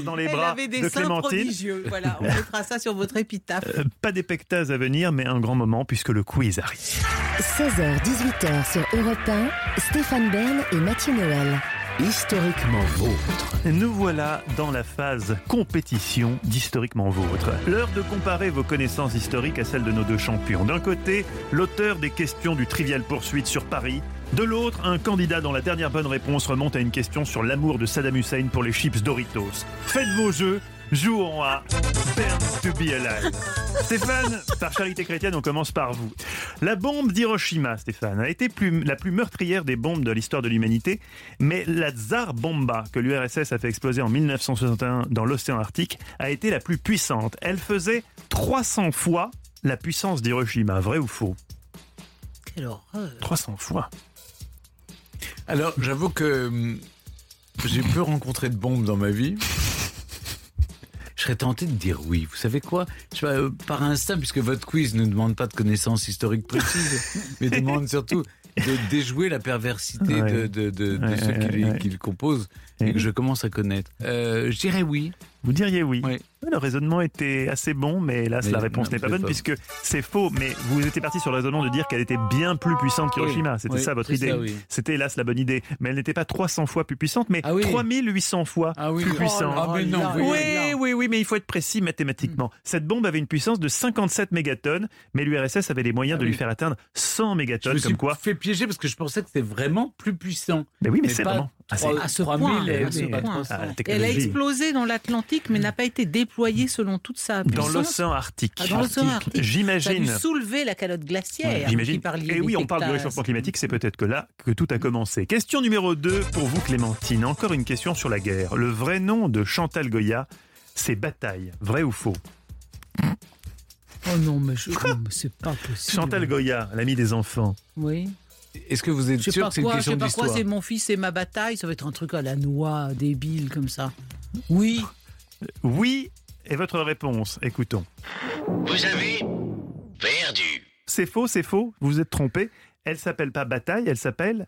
dans les Elle bras avait des de seins Clémentine. prodigieux. Voilà, on mettra ça sur votre épitaphe. Euh, Pas d'épectase à venir, mais un grand moment puisque le quiz arrive. 16h-18h sur Europe 1, Stéphane Bern et Mathieu Noël. Historiquement vôtre. Nous voilà dans la phase compétition d'Historiquement Vôtre. L'heure de comparer vos connaissances historiques à celles de nos deux champions. D'un côté, l'auteur des questions du Trivial Poursuite sur Paris. De l'autre, un candidat dont la dernière bonne réponse remonte à une question sur l'amour de Saddam Hussein pour les chips Doritos. Faites vos jeux, jouons à Burn to be Alive. Stéphane, par charité chrétienne, on commence par vous. La bombe d'Hiroshima, Stéphane, a été plus- la plus meurtrière des bombes de l'histoire de l'humanité, mais la Tsar Bomba, que l'URSS a fait exploser en 1961 dans l'océan Arctique, a été la plus puissante. Elle faisait 300 fois la puissance d'Hiroshima, vrai ou faux? Quelle horreur. 300 fois. Alors, j'avoue que hum, j'ai peu rencontré de bombes dans ma vie. Je serais tenté de dire oui. Vous savez quoi? Je sais pas, euh, Par instinct, puisque votre quiz ne demande pas de connaissances historiques précises, mais demande surtout de déjouer la perversité Ouais. de, de- de- de Ouais, ceux ouais, qui le composent et que je commence à connaître. Euh, je dirais oui. Vous diriez oui. Oui. Le raisonnement était assez bon, mais hélas, Mais la réponse n'est pas bonne puisque c'est faux. Mais vous étiez parti sur le raisonnement de dire qu'elle était bien plus puissante qu'Hiroshima. Oui, C'était oui, ça votre idée. C'était hélas la bonne idée. Mais elle n'était pas 300 fois plus puissante, mais Ah oui. 3800 fois Ah plus oh puissante. non, là, oui. oui, oui, mais il faut être précis mathématiquement. Cette bombe avait une puissance de 57 mégatonnes, mais l'URSS avait les moyens Ah de lui faire atteindre 100 Je mégatonnes, me comme suis quoi. fait piéger parce que je pensais que c'était vraiment plus puissant. Mais oui, mais, Mais c'est vraiment. Ah, À ce 3000 point, et à ce oui, point. ah, Elle a explosé dans l'Atlantique, mais n'a pas été déployée selon toute sa Dans puissance. l'océan Arctique. Ah, dans l'océan Arctique. Ça a J'imagine. dû soulever la calotte glaciaire. J'imagine. Et oui, on parle du réchauffement climatique, c'est peut-être que là que tout a commencé. Question numéro 2 pour vous, Clémentine. Encore une question sur la guerre. Le vrai nom de Chantal Goya, c'est Bataille. Vrai ou faux? Oh non, mais, je- mais c'est pas possible. Chantal Goya, l'ami des enfants. Oui. Est-ce que vous êtes Je sûr que c'est une quoi, je question sais pas quoi, d'histoire c'est mon fils et ma bataille. Ça va être un truc à la noix, débile comme ça. Oui. Oui, et votre réponse, écoutons. Vous avez perdu. C'est faux, c'est faux, vous vous êtes trompé. Elle s'appelle pas Bataille, elle s'appelle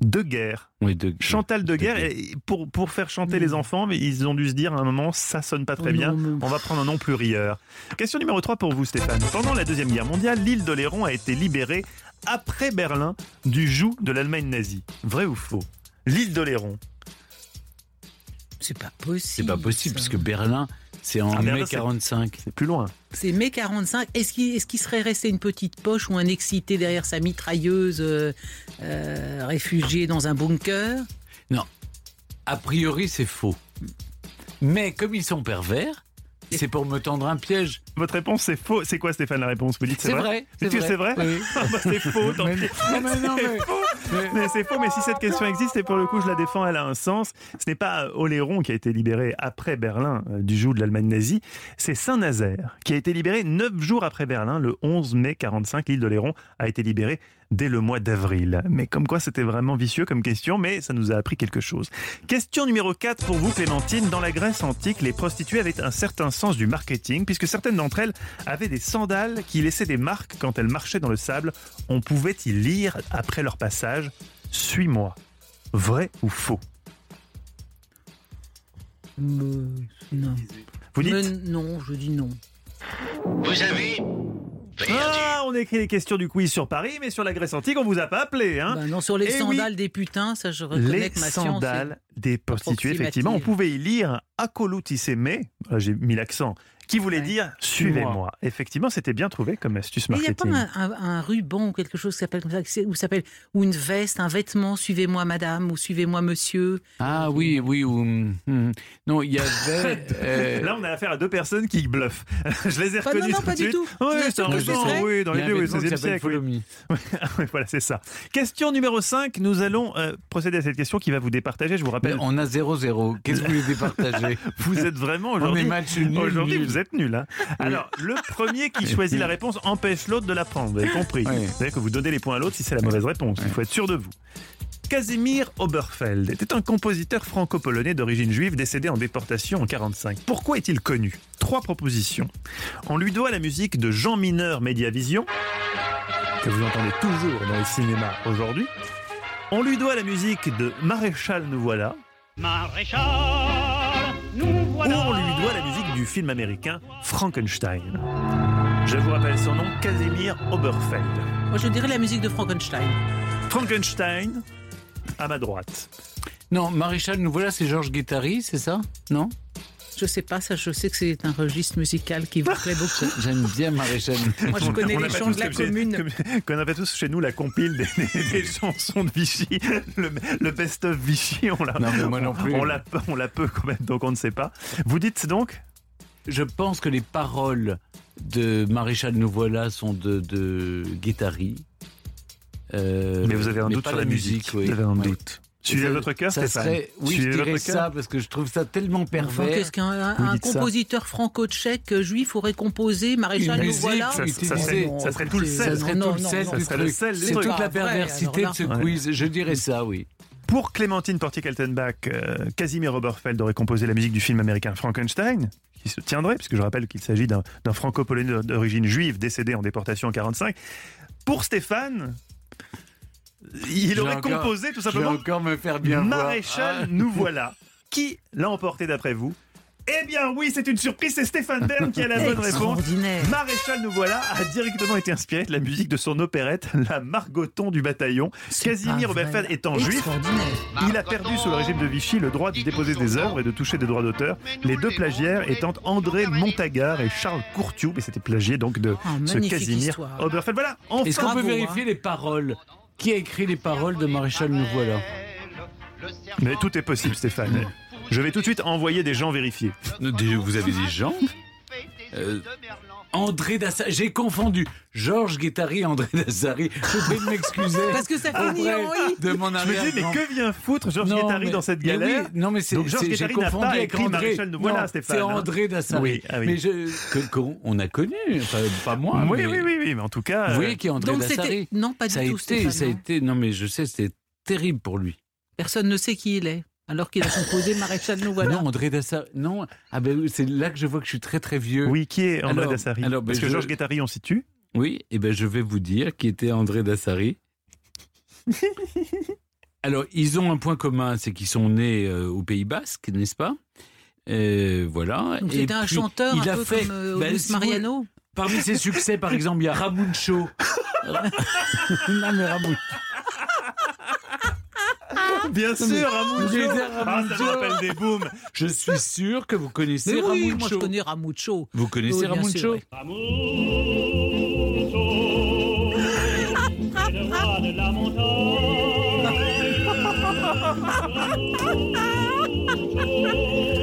De Guerre. Oui, de- Chantal De Guerre, et pour, pour faire chanter les enfants, mais ils ont dû se dire à un moment, ça sonne pas très Oh bien, non, on va prendre un nom plus rieur. Question numéro 3 pour vous, Stéphane. Pendant la Deuxième Guerre mondiale, l'île d'Oléron a été libérée après Berlin du joug de l'Allemagne nazie. Vrai ou faux? L'île d'Oléron. C'est pas possible. C'est pas possible, ça. puisque Berlin, c'est en Ah, Berlin, mai c'est- 45. C'est plus loin. C'est mai 45. Est-ce qu'il est serait resté une petite poche ou un excité derrière sa mitrailleuse euh, euh, réfugié dans un bunker? A priori, c'est faux. Mais comme ils sont pervers, c'est pour me tendre un piège. Votre réponse, c'est faux. C'est quoi, Stéphane, la réponse Vous dites c'est C'est vrai vrai. Dis que c'est vrai Oui. Ah bah, C'est faux, tant Mais- pis. Non, mais non, mais- mais- Mais c'est faux, mais si cette question existe, et pour le coup je la défends, elle a un sens. Ce n'est pas Oléron qui a été libéré après Berlin euh, du joug de l'Allemagne nazie, c'est Saint-Nazaire qui a été libéré neuf jours après Berlin, le 11 mai 45. L'île d'Oléron a été libérée dès le mois d'avril. Mais comme quoi c'était vraiment vicieux comme question, mais ça nous a appris quelque chose. Question numéro 4 pour vous Clémentine. Dans la Grèce antique, les prostituées avaient un certain sens du marketing, puisque certaines d'entre elles avaient des sandales qui laissaient des marques quand elles marchaient dans le sable. On pouvait y lire après leur passage Suis-moi. Vrai ou faux? Me- Non. Vous dites Me- non, je dis non. Vous avez. Ah, on écrit les questions du quiz sur Paris, mais sur la Grèce antique, on vous a pas appelé, hein. Bah non, sur les Eh sandales des putins, ça je reconnais Les que ma science. sandales des prostituées, effectivement. On pouvait y lire Akolutisseme, là, j'ai mis l'accent, qui voulait Ouais. dire suivez-moi. Effectivement, c'était bien trouvé comme astuce Mais il n'y a pas marketing. un, un- un ruban ou quelque chose qui s'appelle comme ça, ou s'appelle ou une veste, un vêtement, suivez-moi madame ou suivez-moi monsieur. Ah oui, oui. Ou, hum, hum. non, il y avait. euh, Là, on a affaire à deux personnes qui bluffent. Je les ai non, reconnues non, tout pas de du tout. Oui, c'est un ruban, oui, dans les deux un au vêtement qui 16e s'appelle siècle. oui. Oui, voilà, c'est ça. Question numéro 5. Nous allons euh, procéder à cette question qui va vous départager. Je vous Mais rappelle, on a 0-0. Qu'est-ce que vous voulez départager? Vous êtes vraiment On est aujourd'hui. match nul. Aujourd'hui, vous êtes nul. Hein. Alors, le premier qui choisit la réponse empêche l'autre de la prendre. Vous avez compris. Oui. C'est-à-dire que vous donnez les points à l'autre si c'est la mauvaise réponse. Il faut être sûr de vous. Casimir Oberfeld était un compositeur franco-polonais d'origine juive décédé en déportation en 1945. Pourquoi est-il connu? Trois propositions. On lui doit la musique de Jean Mineur Mediavision, que vous entendez toujours dans les cinémas aujourd'hui. On lui doit la musique de Maréchal Nous Voilà, ou on lui doit la musique du film américain Frankenstein. Je vous rappelle son nom, Casimir Oberfeld. Moi je dirais la musique de Frankenstein. Frankenstein, à ma droite. Non, Maréchal, nous voilà, c'est Georges Guettari, c'est ça? Non? Je sais pas, ça je sais que c'est un registre musical qui vous plaît beaucoup. J'aime bien Maréchal. Moi je connais On les chants de la commune. Qu'on a pas tous chez nous la compile des, des- des chansons de Vichy, le, le best-of Vichy, on l'a, Non, mais moi non plus. on l'a, peu- on l'a peu quand même, donc on ne sait pas. Vous dites donc Je pense que les paroles de Maréchal nous voilà sont de, de Guettari. Euh, Mais vous avez un doute sur la musique. oui. Vous avez un Oui. doute. Suivez Ça- votre cœur, ça Stéphane. serait, Oui, Suivez je dirais ça parce que je trouve ça tellement Enfin, pervers. qu'est-ce qu'un compositeur franco-tchèque euh, juif aurait composé Maréchal Une nous musique, voilà Ça, serait, Non, ça serait tout le sel. Ça serait Non, tout non, le sel C'est toute la vrai, perversité de ce quiz. Je dirais ça, oui. Pour Clémentine Portier-Kaltenbach, euh, Casimir Oberfeld aurait composé la musique du film américain Frankenstein, qui se tiendrait, puisque je rappelle qu'il s'agit d'un, d'un franco-polonais d'origine juive décédé en déportation en 45. Pour Stéphane, il aurait encore- composé tout Je vais simplement encore me faire bien voir. Maréchal, Ah. nous voilà. Qui l'a emporté d'après vous? Eh bien oui, c'est une surprise, c'est Stéphane Bern qui a la bonne réponse. Extraordinaire. Maréchal nous voilà a directement été inspiré de la musique de son opérette La Margoton du bataillon. Casimir. Oberfeld étant juif, il a perdu sous le régime de Vichy le droit de déposer des œuvres et de toucher des droits d'auteur. Les deux plagiaires étant André Montagard et Charles Courtiou, mais c'était plagié donc de Ah, ce Casimir. Oberfeld. Voilà, enfin Est-ce qu'on peut vérifier les paroles? Qui a écrit les paroles de Maréchal nous voilà Mais tout est possible, Stéphane. Je vais tout de suite envoyer des gens vérifier. Vous avez des gens Euh, André Dassari, j'ai confondu Georges Guettari et André Dassari. Je de m'excuser. Parce que ça finit en i. de mon Je me dis, mais que vient foutre Georges Guettari mais- dans cette mais oui, galère non, mais c'est j'ai confondu avec André. Nous voilà, C'est hein. André Dassari. Oui, ah oui. Mais je, que- qu'on a connu, enfin, pas moi. Oui, mais oui, oui, oui, mais en tout cas. Vous euh, voyez qui est André Donc Dassari c'était non pas du ça a tout été, Stéphane, ça a non. été, non mais je sais, c'était terrible pour lui. Personne ne sait qui il est. Alors qu'il a composé Maréchal nous voilà. Non, André Dassari, non. Ah ben c'est là que je vois que je suis très très vieux. Oui, qui est André Alors- Dassari alors, ben, Parce que je- Georges Guettari, on situe. Oui, et ben je vais vous dire qui était André Dassari. Alors, ils ont un point commun, c'est qu'ils sont nés euh, au Pays Basque, n'est-ce pas? Euh, Voilà. C'était un puis, chanteur il un a peu fait, comme euh, ben, Mariano. Parmi ses succès, par exemple, il y a Ramuncho. non, mais Ramuncho. Bien sûr, connaissez Ah, ça me rappelle des booms. Je suis sûr que vous connaissez Mais oui, Ramuncho. moi je connais Ramucho. Vous connaissez Oui, bien Ramuncho sûr, oui.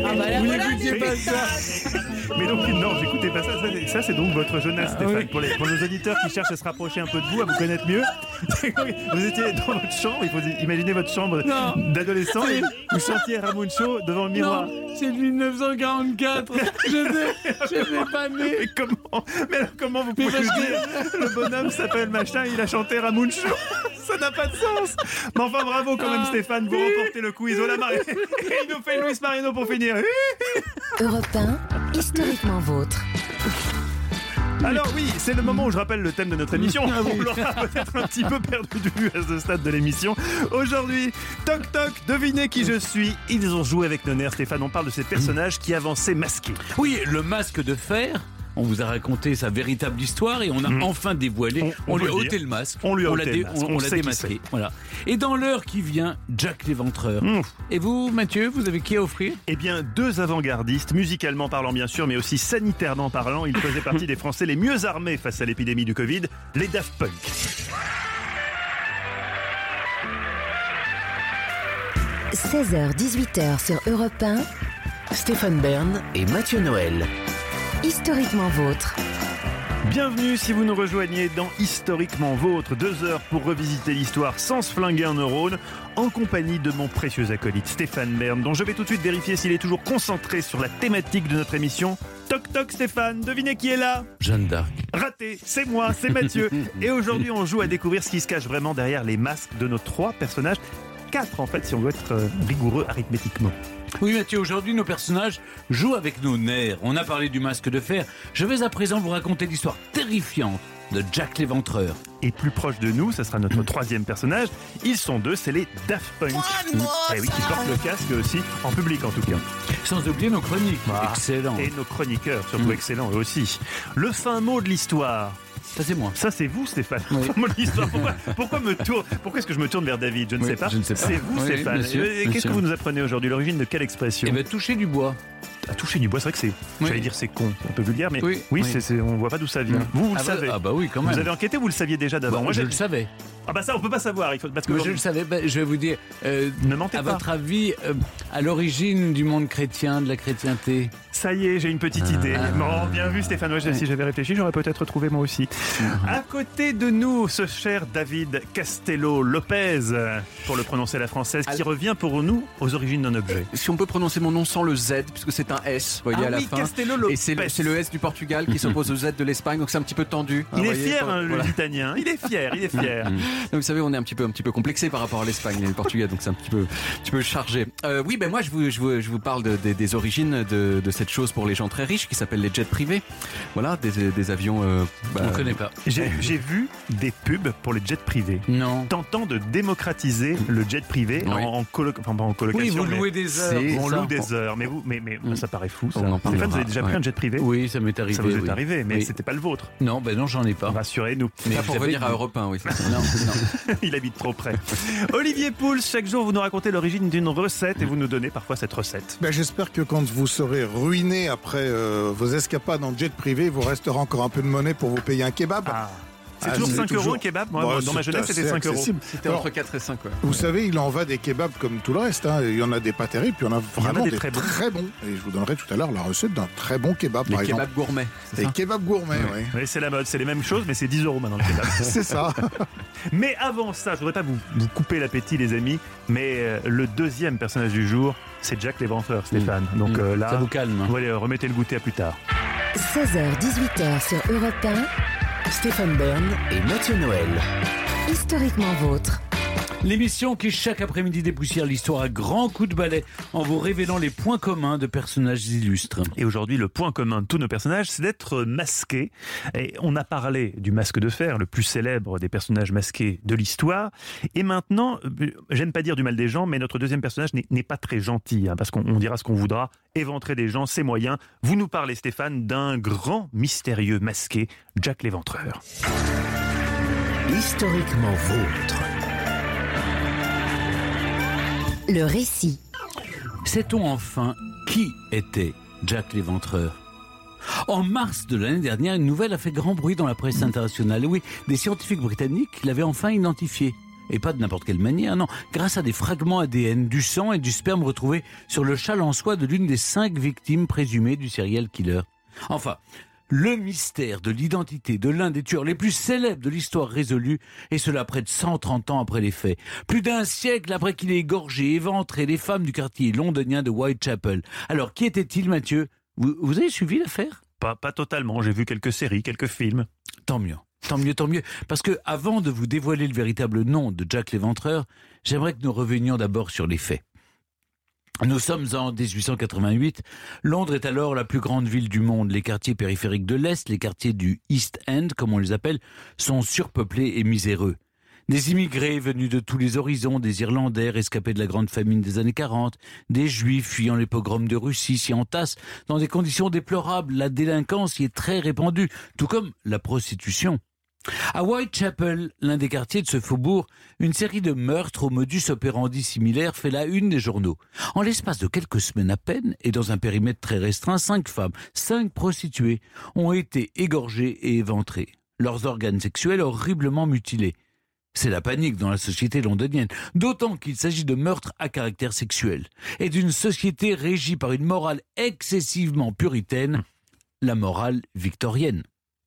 Ah bah là, Vous voilà, n'écoutiez pas messages. Mais donc, non, j'écoutais pas ça. Ça, c'est- Ça, c'est donc votre jeunesse, Stéphane. oui. Pour, les, pour nos auditeurs qui cherchent à se rapprocher un peu de vous, à vous connaître mieux. vous étiez dans votre chambre, il faut imaginer votre chambre d'adolescent et vous chantiez Ramuncho devant le miroir. C'est 1944. Je n'ai pas né. Mais comment Mais alors, comment vous pouvez dire Le bonhomme s'appelle machin, il a chanté Ramuncho. Ça n'a pas de sens. Mais enfin, bravo quand même, Stéphane, vous remportez le quiz. Oh la marée. Et il nous fait Luis Marino pour finir. Europe 1, historiquement vôtre. Alors oui, c'est le moment où je rappelle le thème de notre émission. On l'aura peut-être un petit peu perdu de vue à ce stade de l'émission. Aujourd'hui, toc toc, devinez qui je suis. Ils ont joué avec nos nerfs, Stéphane. On parle de ces personnages qui avançaient masqués. Oui, le masque de fer On vous a raconté sa véritable histoire et on a Mm. enfin dévoilé. On- On, on lui a ôté dire. le masque. On lui a l'a ôté le masque. on- On on l'a sait qui démasqué. Voilà. Et dans l'heure qui vient, Jack l'éventreur. Mmh. Et vous, Mathieu, vous avez qui à offrir? Eh bien, deux avant-gardistes, musicalement parlant bien sûr, mais aussi sanitairement parlant. Ils faisaient partie des Français les mieux armés face à l'épidémie du Covid, les Daft Punk. 16h-18h sur Europe 1, Stéphane Bern et Mathieu Noël. Historiquement vôtre. Bienvenue si vous nous rejoignez dans Historiquement Vôtre, deux heures pour revisiter l'histoire sans se flinguer un neurone, en compagnie de mon précieux acolyte Stéphane Bern, dont je vais tout de suite vérifier s'il est toujours concentré sur la thématique de notre émission. Toc toc Stéphane, devinez qui est là? Jeanne d'Arc. Raté, c'est moi, c'est Mathieu. Et aujourd'hui, on joue à découvrir ce qui se cache vraiment derrière les masques de nos trois personnages. Quatre en fait, si on veut être euh, rigoureux arithmétiquement. Oui, Mathieu, aujourd'hui, nos personnages jouent avec nos nerfs. On a parlé du masque de fer. Je vais à présent vous raconter l'histoire terrifiante de Jack l'éventreur. Et plus proche de nous, ça sera notre troisième personnage. Ils sont deux, c'est les Daft Punk. Eh oui, qui portent le casque aussi, en public en tout cas. Sans oublier nos chroniques. Ah. Excellent. Et nos chroniqueurs, surtout Mm. excellents eux aussi. Le fin mot de l'histoire. Ça, c'est moi. Ça, c'est vous, Stéphane. Oui. Pourquoi, pourquoi me tourne Pourquoi est-ce que je me tourne vers David? Je ne Oui, sais pas. ne. C'est vous, Oui, Stéphane. Qu'est-ce que vous nous apprenez aujourd'hui? L'origine de quelle expression? Eh bien, toucher du bois. À toucher du bois, c'est vrai que c'est. Oui. J'allais dire c'est con, un peu vulgaire, mais Oui, oui, on voit pas d'où ça vient. Vous, vous ah le bah, savez. Ah bah oui, quand même. Vous avez enquêté ou vous le saviez déjà d'avant Bah, Moi, je le savais. Ah bah ça, on peut pas savoir. Il faut parce que Moi, je le savais. Bah, je vais vous dire. euh, ne mentez à pas. votre avis, euh, à l'origine du monde chrétien, de la chrétienté, Ça y est, j'ai une petite idée. Ah. Bon, bien vu, Stéphane. Si j'avais réfléchi, j'aurais peut-être trouvé moi aussi. À côté de nous, ce cher David Castello Lopez, pour le prononcer à la française, qui revient pour nous aux origines d'un objet. Si on peut prononcer mon nom sans le Z, puisque c'est un S, vous voyez, Ah à la oui, fin. Castello Lopez. Et c'est le, S du Portugal qui s'oppose au Z de l'Espagne, donc c'est un petit peu tendu. Il Vous est voyez, fier, voilà. hein, le Italien. Il est fier, il est fier. Donc, vous savez, on est un petit peu, un petit peu complexé par rapport à l'Espagne et le Portugal, donc c'est un petit peu, un petit peu chargé. Euh, oui, ben moi, je vous, je vous, je vous parle de- des- des origines de, de cette chose pour les gens très riches qui s'appelle les jets privés. Voilà, des, des avions. euh, bah, on ne connaît pas. J'ai j'ai vu des pubs pour les jets privés. Non. Tentant de démocratiser le jet privé Oui. en, en colo- enfin, pas en Oui, colocation. vous mais louez des heures. on ça. loue des heures. Mais vous, mais, mais Mm. ça paraît fou. Ça. Stéphane, vous avez déjà pris ouais. un jet privé? Oui, ça m'est arrivé. Ça vous est oui. arrivé, mais Oui. c'était pas le vôtre. Non, ben non, j'en ai pas. Rassurez-nous. Mais Pas pour vous venir à Europe 1, oui. Non, non. Il habite trop près. Olivier Pouls, chaque jour, vous nous racontez l'origine d'une recette et vous nous donnez parfois cette recette. Ben, J'espère que quand vous serez ruiné après euh, vos escapades en jet privé, il vous restera encore un peu de monnaie pour vous payer un kebab. Ah. C'est Ah, toujours c'est 5 euros un kebab Moi, Bah, dans ma jeunesse, c'était assez 5 euros. C'était entre 4 et 5, ouais. Vous savez, il en va des kebabs comme tout le reste. hein. Il y en a des pas terribles, puis il y en a en vraiment des des, très très, bons. Et je vous donnerai tout à l'heure la recette d'un très bon kebab, Les par exemple. kebabs gourmets, c'est Des ça kebabs gourmets, oui. Oui, c'est la mode, c'est les mêmes choses, mais c'est 10 euros maintenant le kebab. C'est ça. mais avant ça, je voudrais pas vous, vous couper l'appétit, les amis, mais euh, le deuxième personnage du jour, c'est Jack l'éventreur, Stéphane. Donc Mm. euh, là, Ça vous calme. vous allez euh, remettez le goûter à plus tard. 16h-18h sur Europe 1, Stéphane Bern et Mathieu Noël. historiquement vôtre. L'émission qui chaque après-midi dépoussière l'histoire à grands coups de balai en vous révélant les points communs de personnages illustres. Et aujourd'hui, le point commun de tous nos personnages, c'est d'être masqués. Et on a parlé du masque de fer, le plus célèbre des personnages masqués de l'histoire. Et maintenant, euh, j'aime pas dire du mal des gens, mais notre deuxième personnage n'est- pas très gentil, hein, parce qu'on on dira ce qu'on voudra. Éventrer des gens, c'est moyen. Vous nous parlez, Stéphane, d'un grand mystérieux masqué, Jack l'éventreur. Historiquement vôtre. Le récit. Sait-on enfin qui était Jack l'éventreur En mars de l'année dernière, une nouvelle a fait grand bruit dans la presse internationale. Oui, des scientifiques britanniques l'avaient enfin identifié. Et pas de n'importe quelle manière, non. Grâce à des fragments ADN du sang et du sperme retrouvés sur le soie de l'une des cinq victimes présumées du serial killer. Enfin, le mystère de l'identité de l'un des tueurs les plus célèbres de l'histoire résolue, et cela près de 130 ans après les faits. Plus d'un siècle après qu'il ait égorgé, éventré les femmes du quartier londonien de Whitechapel. Alors, qui était-il, Mathieu? Vous, vous avez suivi l'affaire? Pas, pas totalement, j'ai vu quelques séries, quelques films. Tant mieux. Tant mieux, tant mieux. Parce que, avant de vous dévoiler le véritable nom de Jack l'éventreur, j'aimerais que nous revenions d'abord sur les faits. Nous sommes en 1888. Londres est alors la plus grande ville du monde. Les quartiers périphériques de l'Est, les quartiers du East End, comme on les appelle, sont surpeuplés et miséreux. Des immigrés venus de tous les horizons, des Irlandais rescapés de la grande famine des années 40, des Juifs fuyant les pogroms de Russie s'y entassent dans des conditions déplorables. La délinquance y est très répandue, tout comme la prostitution. À Whitechapel, l'un des quartiers de ce faubourg, une série de meurtres au modus operandi similaire fait la une des journaux. En l'espace de quelques semaines à peine, et dans un périmètre très restreint, cinq femmes, cinq prostituées, ont été égorgées et éventrées, leurs organes sexuels horriblement mutilés. C'est la panique dans la société londonienne, d'autant qu'il s'agit de meurtres à caractère sexuel, et d'une société régie par une morale excessivement puritaine, la morale victorienne.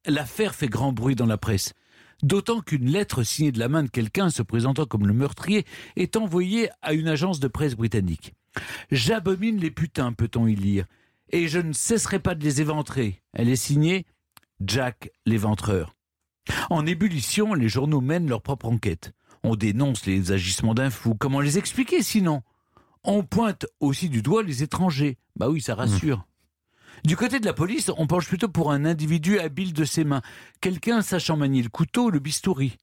L'affaire fait grand bruit dans la presse. D'autant qu'une lettre signée de la main de quelqu'un se présentant comme le meurtrier est envoyée à une agence de presse britannique. J'abomine les putains, peut-on y lire, et je ne cesserai pas de les éventrer. Elle est signée Jack l'éventreur. En ébullition, les journaux mènent leur propre enquête. On dénonce les agissements d'un fou. Comment les expliquer sinon? On pointe aussi du doigt les étrangers. Bah oui, ça rassure. Du côté de la police, on penche plutôt pour un individu habile de ses mains, quelqu'un sachant manier le couteau ou le bistouri.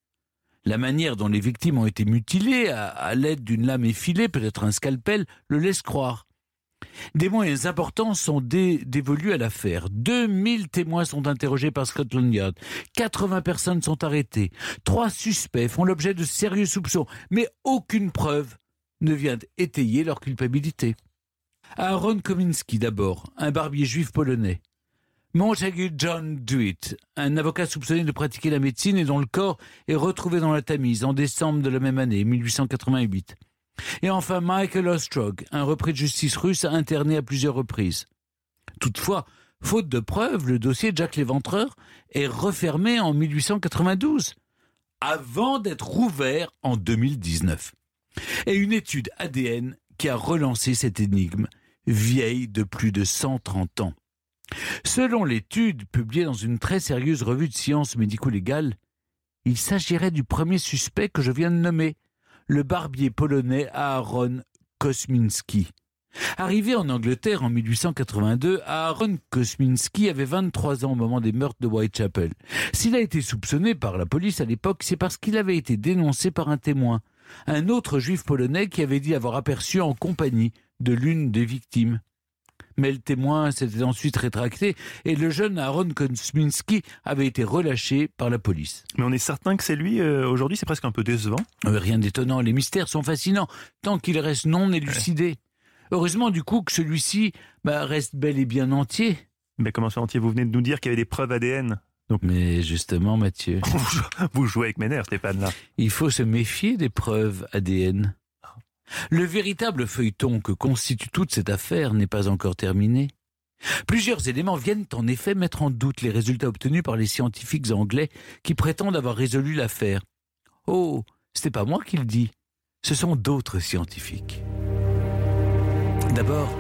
La manière dont les victimes ont été mutilées, à, l'aide d'une lame effilée, peut-être un scalpel, le laisse croire. Des moyens importants sont dé- dévolus à l'affaire. 2000 témoins sont interrogés par Scotland Yard. 80 personnes sont arrêtées. Trois suspects font l'objet de sérieux soupçons, mais aucune preuve ne vient étayer leur culpabilité. Aaron Kominski d'abord, un barbier juif polonais. Montague John Dewitt, un avocat soupçonné de pratiquer la médecine et dont le corps est retrouvé dans la Tamise en décembre de la même année, 1888. Et enfin Michael Ostrog, un repris de justice russe interné à plusieurs reprises. Toutefois, faute de preuves, le dossier de Jack l'Éventreur est refermé en 1892, avant d'être rouvert en 2019. Et une étude ADN qui a relancé cette énigme, vieille de plus de 130 ans. Selon l'étude publiée dans une très sérieuse revue de sciences médico-légales, il s'agirait du premier suspect que je viens de nommer, le barbier polonais Aaron Kosminski. Arrivé en Angleterre en 1882, Aaron Kosminski avait 23 ans au moment des meurtres de Whitechapel. S'il a été soupçonné par la police à l'époque, c'est parce qu'il avait été dénoncé par un témoin, un autre juif polonais qui avait dit avoir aperçu en compagnie de l'une des victimes. Mais le témoin s'était ensuite rétracté et le jeune Aaron Kosminski avait été relâché par la police. Mais on est certain que c'est lui euh, aujourd'hui, c'est presque un peu décevant. Euh, Rien d'étonnant, les mystères sont fascinants tant qu'ils restent non élucidés. Heureusement du coup que celui-ci bah, reste bel et bien entier. Mais comment ça entier? Vous venez de nous dire qu'il y avait des preuves ADN. Mais justement Mathieu, Vous jouez avec mes nerfs, Stéphane, là. il faut se méfier des preuves ADN. Le véritable feuilleton que constitue toute cette affaire n'est pas encore terminé. Plusieurs éléments viennent en effet mettre en doute les résultats obtenus par les scientifiques anglais qui prétendent avoir résolu l'affaire. Oh, c'est pas moi qui le dis, ce sont d'autres scientifiques. D'abord,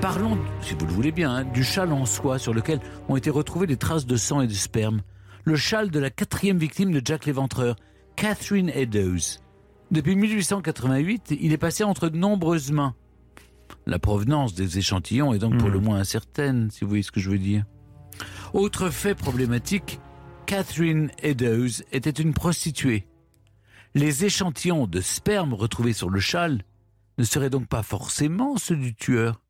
parlons, si vous le voulez bien, hein, du châle en soie sur lequel ont été retrouvées des traces de sang et de sperme. Le châle de la quatrième victime de Jack l'Éventreur, Catherine Eddowes. Depuis 1888, il est passé entre de nombreuses mains. La provenance des échantillons est donc pour Hmm. le moins incertaine, si vous voyez ce que je veux dire. Autre fait problématique, Catherine Eddowes était une prostituée. Les échantillons de sperme retrouvés sur le châle ne seraient donc pas forcément ceux du tueur.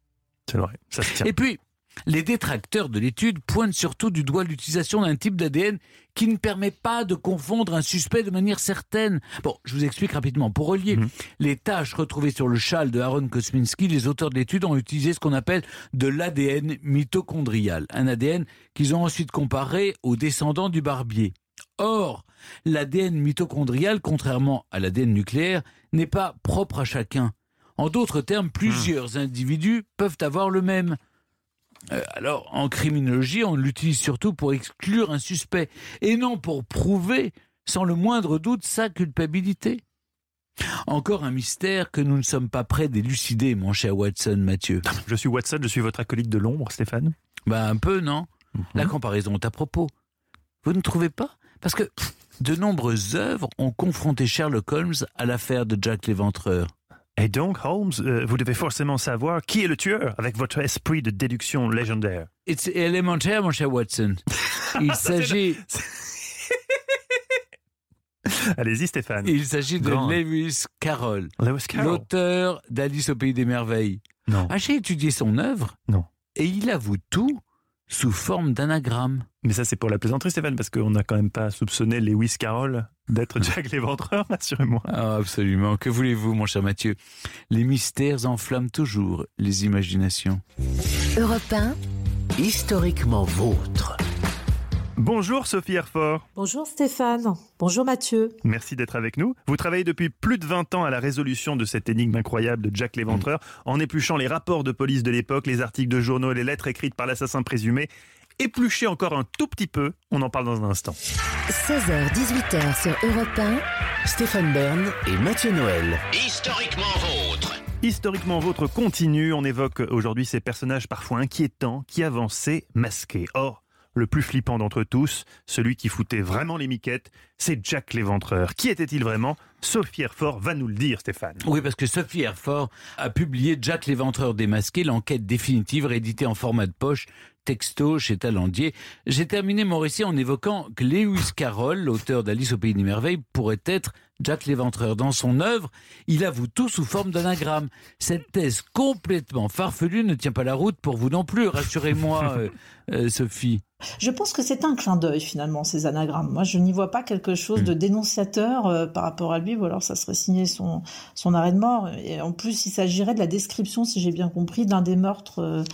C'est vrai, ça se tient. Et puis, les détracteurs de l'étude pointent surtout du doigt l'utilisation d'un type d'ADN qui ne permet pas de confondre un suspect de manière certaine. Bon, je vous explique rapidement. Pour relier Mhm. les tâches retrouvées sur le châle de Aaron Kosminski, les auteurs de l'étude ont utilisé ce qu'on appelle de l'ADN mitochondrial, un ADN qu'ils ont ensuite comparé aux descendants du barbier. Or, l'ADN mitochondrial, contrairement à l'ADN nucléaire, n'est pas propre à chacun. En d'autres termes, plusieurs individus peuvent avoir le même. Euh, alors, en criminologie, on l'utilise surtout pour exclure un suspect et non pour prouver, sans le moindre doute, sa culpabilité. Encore un mystère que nous ne sommes pas prêts d'élucider, mon cher Watson Mathieu. Je suis Watson, je suis votre acolyte de l'ombre, Stéphane. Bah un peu, non? Mhm. La comparaison est à propos. Vous ne trouvez pas? Parce que pff, de nombreuses œuvres ont confronté Sherlock Holmes à l'affaire de Jack l'Éventreur. Et donc, Holmes, euh, vous devez forcément savoir qui est le tueur avec votre esprit de déduction légendaire. C'est élémentaire, mon cher Watson. Il s'agit... Allez-y Stéphane. Il s'agit de Grand. Lewis Carroll, Lewis Carroll. l'auteur d'Alice au pays des merveilles. Non. Ah, j'ai étudié son œuvre. Non. Et il avoue tout sous forme d'anagramme. Mais ça c'est pour la plaisanterie Stéphane, parce qu'on n'a quand même pas soupçonné Lewis Carroll d'être Jack l'Éventreur, rassurez-moi. Ah, absolument. Que voulez-vous, mon cher Mathieu? Les mystères enflamment toujours les imaginations. Europe 1, Historiquement vôtre. Bonjour Sophie Herfort. Bonjour Stéphane. Bonjour Mathieu. Merci d'être avec nous. Vous travaillez depuis plus de 20 ans à la résolution de cette énigme incroyable de Jack l'Éventreur, en épluchant les rapports de police de l'époque, les articles de journaux et les lettres écrites par l'assassin présumé. Épluchez encore un tout petit peu, on en parle dans un instant. 16h-18h sur Europe 1, Stéphane Bern et Mathieu Noël. Historiquement vôtre. Historiquement votre continue, on évoque aujourd'hui ces personnages parfois inquiétants qui avançaient masqués. Or, le plus flippant d'entre tous, celui qui foutait vraiment les miquettes, c'est Jack l'Éventreur. Qui était-il vraiment? Sophie Herfort va nous le dire, Stéphane. Oui, parce que Sophie Herfort a publié Jack l'éventreur démasqué, l'enquête définitive rééditée en format de poche, texto chez Talandier. J'ai terminé mon récit en évoquant que Lewis Carroll, l'auteur d'Alice au pays des merveilles, pourrait être Jack l'éventreur. Dans son œuvre, il avoue tout sous forme d'anagramme. Cette thèse complètement farfelue ne tient pas la route pour vous non plus, rassurez-moi, euh, euh, Sophie. Je pense que c'est un clin d'œil finalement ces anagrammes. Moi, je n'y vois pas quelque chose de dénonciateur euh, par rapport à lui, ou alors ça serait signé son son arrêt de mort. Et en plus, il s'agirait de la description, si j'ai bien compris, d'un des meurtres. euh,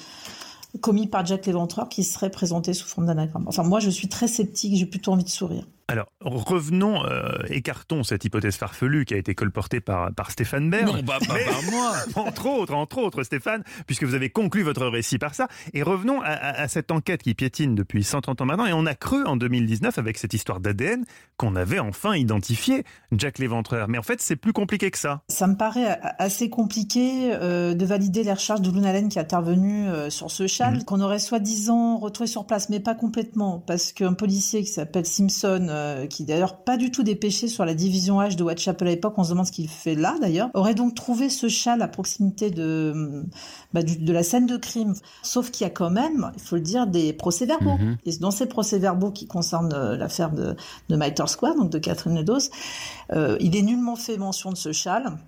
commis par Jack l'Éventreur qui serait présenté sous forme d'anagramme. Enfin, moi, je suis très sceptique, j'ai plutôt envie de sourire. Alors, revenons, euh, écartons cette hypothèse farfelue qui a été colportée par, par Stéphane Bern. Non, bah, pas Mais- par moi. entre autres, entre autres, Stéphane, puisque vous avez conclu votre récit par ça. Et revenons à, à- à cette enquête qui piétine depuis 130 ans maintenant. Et on a cru en 2019, avec cette histoire d'ADN, qu'on avait enfin identifié Jack l'Éventreur. Mais en fait, c'est plus compliqué que ça. Ça me paraît assez compliqué euh, de valider les recherches de Luna Allen qui est intervenue euh, sur ce châle, Mhm. qu'on aurait soi-disant retrouvé sur place, mais pas complètement, parce qu'un policier qui s'appelle Simpson, euh, qui d'ailleurs pas du tout dépêché sur la division H de Whitechapel à l'époque, on se demande ce qu'il fait là d'ailleurs, aurait donc trouvé ce châle à proximité de, bah, du- de la scène de crime. Sauf qu'il y a quand même, il faut le dire, des procès-verbaux. Mhm. Et dans ces procès-verbaux qui concernent euh, l'affaire de, de Mitre Square, donc de Catherine Ledos, euh, il est nullement fait mention de ce châle.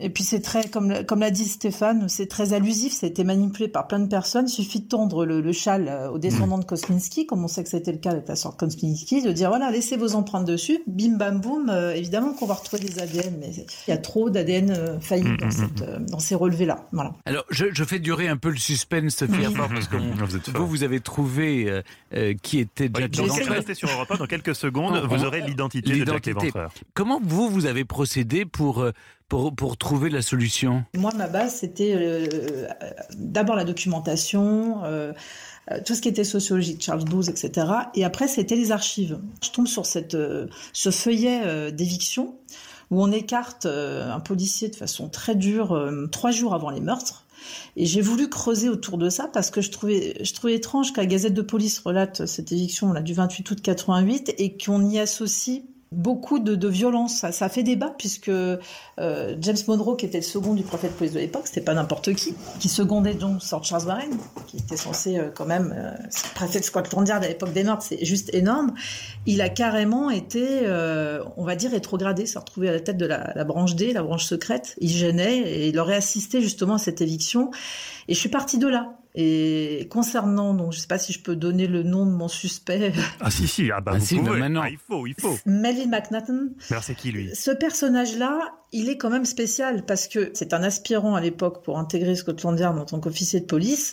Et puis c'est très, comme, comme l'a dit Stéphane, c'est très allusif, ça a été manipulé par plein de personnes. Il suffit de tendre le, le châle euh, aux descendants de Kosminski, comme on sait que c'était le cas avec la sœur Kosminski, de dire voilà, laissez vos empreintes dessus, bim bam boum, euh, évidemment qu'on va retrouver des ADN, mais il y a trop d'ADN euh, faillis dans, cette, euh, dans ces relevés-là. Voilà. Alors, je, je fais durer un peu le suspense, Sophie parce que Vous vous, vous avez trouvé euh, euh, qui était Oui, Jack vous de- restez sur Europe 1, dans quelques secondes, On- vous aurez l'identité de Jack l'identité. l'Éventreur. Comment vous, vous avez procédé pour, euh, pour, trouver la solution Moi, ma base, c'était euh, d'abord la documentation, euh, tout ce qui était sociologique, Charles XII, etc. Et après, c'était les archives. Je tombe sur euh, ce feuillet d'éviction où on écarte un policier de façon très dure trois jours avant les meurtres. Et j'ai voulu creuser autour de ça parce que je trouvais, étrange que la Gazette de police relate cette éviction du 28 août 88 et qu'on y associe beaucoup de, violence. Ça, fait débat puisque euh, James Monroe, qui était le second du de police de l'époque, c'était pas n'importe qui, qui secondait donc Sir Charles Warren, qui était censé euh, quand même euh, préfet de Scotland Yard à l'époque des meurtres, c'est juste énorme. Il a carrément été, euh, on va dire, rétrogradé, s'est retrouvé à la tête de la, la branche D, la branche secrète. Il gênait et il aurait assisté justement à cette éviction. Et je suis partie de là. Et concernant, donc je sais pas si je peux donner le nom de mon suspect, Ah si, si, ah bah Ah vous si, pouvez. maintenant. Ah, il faut, il faut. Melvin McNaughton, alors c'est qui lui? Ce personnage-là, il est quand même spécial parce que c'est un aspirant à l'époque pour intégrer Scotland Yard en tant qu'officier de police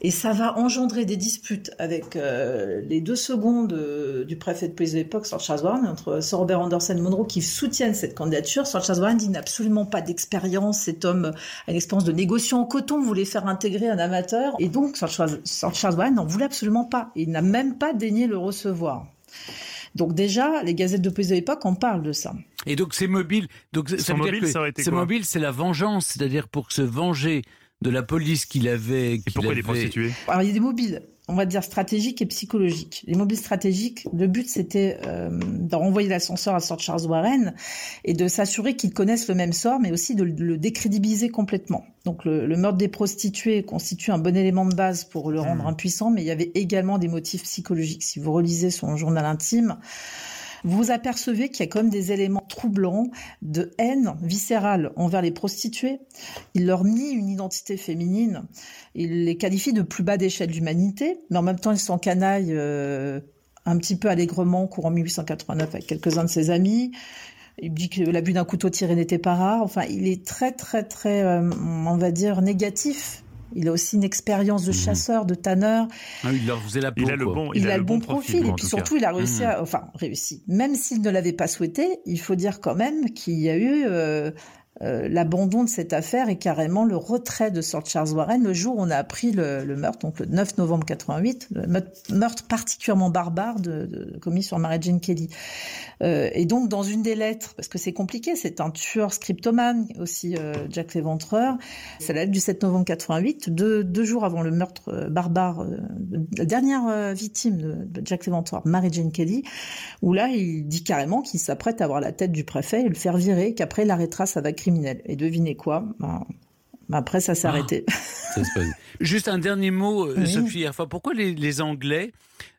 et ça va engendrer des disputes avec euh, les deux secondes euh, du préfet de police de l'époque, Sir Charles Warren, entre Sir Robert Anderson et Monroe qui soutiennent cette candidature. Sir Charles Warren dit n'a absolument pas d'expérience, cet homme a une expérience de négociant en coton, voulait faire intégrer un amateur et donc Sir Charles, n'en voulait absolument pas. Il n'a même pas daigné le recevoir. Donc déjà, les gazettes de police de l'époque en parlent de ça. Et donc c'est mobile. Donc ça dire mobile, que ça aurait été c'est quoi mobile, c'est la vengeance, c'est-à-dire pour se venger de la police qu'il avait. Et pourquoi il est avait- prostitué? Alors, il y a des mobiles, on va dire stratégiques et psychologiques. Les mobiles stratégiques, le but c'était euh, de renvoyer l'ascenseur à Sir Charles Warren et de s'assurer qu'ils connaissent le même sort, mais aussi de le décrédibiliser complètement. Donc le, le meurtre des prostituées constitue un bon élément de base pour le rendre impuissant, mais il y avait également des motifs psychologiques. Si vous relisez son journal intime, vous apercevez qu'il y a quand même des éléments troublants de haine viscérale envers les prostituées. Il leur nie une identité féminine. Il les qualifie de plus bas d'échelle d'humanité, mais en même temps, ils s'en canaillent euh, un petit peu allègrement courant 1889 avec quelques-uns de ses amis. Il dit que l'abus d'un couteau tiré n'était pas rare. Enfin, il est très, très, très, euh, on va dire, négatif. Il a aussi une expérience de Mhm. chasseur, de tanneur. Ah, il leur faisait la peau. Il a le bon, Il, a, le bon profil. et puis cas. surtout, il a réussi Mhm. à, enfin, réussi. Même s'il ne l'avait pas souhaité, il faut dire quand même qu'il y a eu euh, euh, l'abandon de cette affaire et carrément le retrait de Sir Charles Warren le jour où on a appris le, meurtre, donc le 9 novembre 88, le meurtre- particulièrement barbare commis sur Mary Jane Kelly. Euh, et donc, dans une des lettres, parce que c'est compliqué, c'est un tueur scriptomane aussi, euh, Jack l'Éventreur, c'est la lettre du 7 novembre 88, deux, deux jours avant le meurtre euh, barbare, la dernière victime de, de Jack l'Éventreur, Mary Jane Kelly, où là, il dit carrément qu'il s'apprête à avoir la tête du préfet et le faire virer, qu'après, il arrêtera sa Et devinez quoi? Ben, ben après, ça s'est Ah. arrêté. Ça se passe. Juste un dernier mot, euh, Oui. Sophie Erfa. Pourquoi les, les Anglais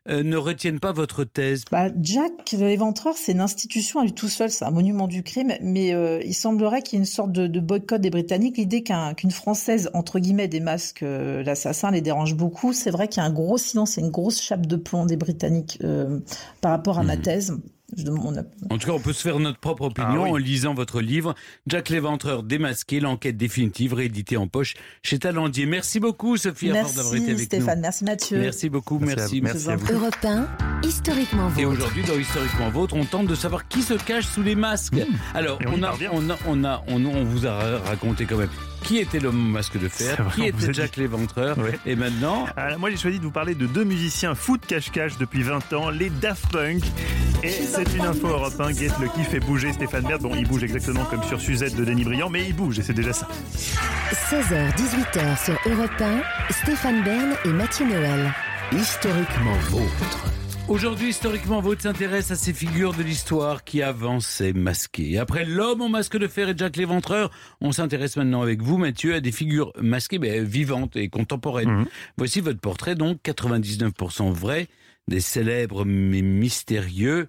euh, ne retiennent pas votre thèse? Bah, Jack l'Éventreur, c'est une institution à lui tout seul, c'est un monument du crime, mais euh, il semblerait qu'il y ait une sorte de, de boycott des Britanniques. L'idée qu'un- qu'une Française, entre guillemets, démasque euh, l'assassin les dérange beaucoup. C'est vrai qu'il y a un gros silence et une grosse chape de plomb des Britanniques euh, par rapport à ma Mhm. thèse. Je En tout cas, on peut se faire notre propre opinion Ah oui. en lisant votre livre Jack l'Éventreur démasqué, l'enquête définitive, réédité en poche chez Talendier. Merci beaucoup, Sophie Erfurt, d'avoir été Merci avec Stéphane, merci Mathieu. Merci beaucoup, Merci à merci. vous. Merci à vous. Europe 1, historiquement Et vôtre. aujourd'hui, dans Historiquement Vôtre, on tente de savoir qui se cache sous les masques. Alors, Et on a, on, a, on, a, on, on vous a ra- raconté quand même qui était l'homme au masque de fer, vrai, qui était Jack dit. l'Éventreur. Ouais. Et maintenant, Alors, moi, j'ai choisi de vous parler de deux musiciens foot cache-cache depuis 20 ans, les Daft Punk. Et c'est une info Europe 1. Get Lucky fait bouger Stéphane Bern. Bon, il bouge exactement comme sur Suzette de Denis Briand, mais il bouge et c'est déjà ça. 16h, 18h sur Europe 1, Stéphane Bern et Mathieu Noël. Historiquement vôtre. Aujourd'hui, historiquement, Vôtre s'intéresse à ces figures de l'histoire qui avançaient masquées. Après l'homme au masque de fer et Jack l'Éventreur, on s'intéresse maintenant avec vous, Mathieu, à des figures masquées, mais vivantes et contemporaines. Mhm. Voici votre portrait, donc 99% vrai, des célèbres mais mystérieux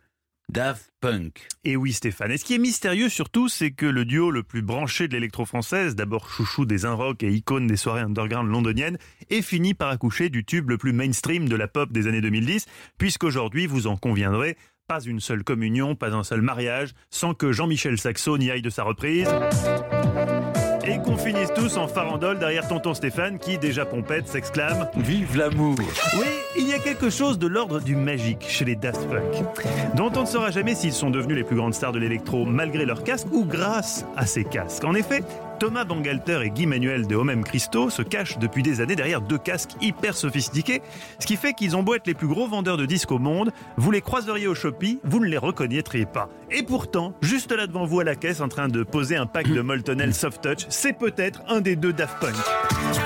Daft Punk. Et oui, Stéphane. Et ce qui est mystérieux surtout, c'est que le duo le plus branché de l'électro-française, d'abord chouchou des rock et icône des soirées underground londoniennes, est fini par accoucher du tube le plus mainstream de la pop des années 2010, puisqu'aujourd'hui, vous en conviendrez, pas une seule communion, pas un seul mariage, sans que Jean-Michel Saxo n'y aille de sa reprise. Et qu'on finisse tous en farandole derrière tonton Stéphane qui, déjà pompette, s'exclame Vive l'amour oui, il y a quelque chose de l'ordre du magique chez les Daft Punk, dont on ne saura jamais s'ils sont devenus les plus grandes stars de l'électro malgré leurs casques ou grâce à ces casques. En effet, Thomas Bangalter et Guy Manuel de Homem Christo se cachent depuis des années derrière deux casques hyper sophistiqués, ce qui fait qu'ils ont beau être les plus gros vendeurs de disques au monde, vous les croiseriez au Shopee, vous ne les reconnaîtriez pas. Et pourtant, juste là devant vous à la caisse en train de poser un pack de Moltonel Soft Touch, c'est peut-être un des deux Daft Punk.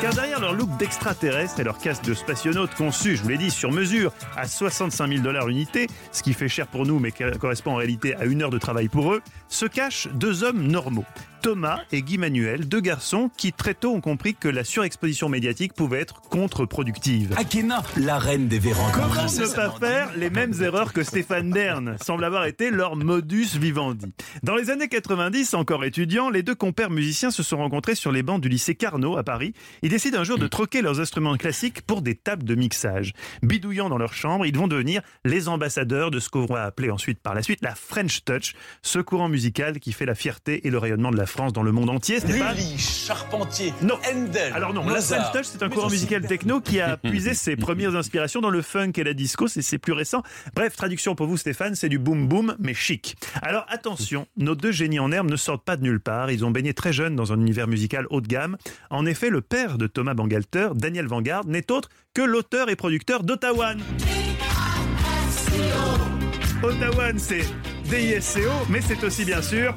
Car derrière leur look d'extraterrestre et leur casque de spationaute conçu, je vous l'ai dit, sur mesure, à 65 000 dollars l'unité, ce qui fait cher pour nous mais qui correspond en réalité à une heure de travail pour eux, se cachent deux hommes normaux. Thomas et Guy Manuel, deux garçons qui très tôt ont compris que la surexposition médiatique pouvait être contre-productive. Akena, la reine des vérandas. Comment ne pas faire les mêmes erreurs que Stéphane Bern semble avoir été leur modus vivendi. Dans les années 90, encore étudiants, les deux compères musiciens se sont rencontrés sur les bancs du lycée Carnot à Paris. Ils décident un jour de troquer leurs instruments classiques pour des tables de mixage. Bidouillant dans leur chambre, ils vont devenir les ambassadeurs de ce qu'on va appeler ensuite par la suite la French Touch, ce courant musical qui fait la fierté et le rayonnement de la France dans le monde entier. Stéphane Lully, Charpentier, Non. Handel. Alors non, la French Touch, c'est un courant musical techno qui a puisé ses premières inspirations dans le funk et la disco, c'est c'est plus récent. Bref, traduction pour vous Stéphane, c'est du boom boom, mais chic. Alors attention, nos deux génies en herbe ne sortent pas de nulle part, ils ont baigné très jeunes dans un univers musical haut de gamme. En effet, le père de Thomas Bangalter, Daniel Vanguard, n'est autre que l'auteur et producteur d'Ottawa. Ottawa, c'est D-I-S-C-O, mais c'est aussi bien sûr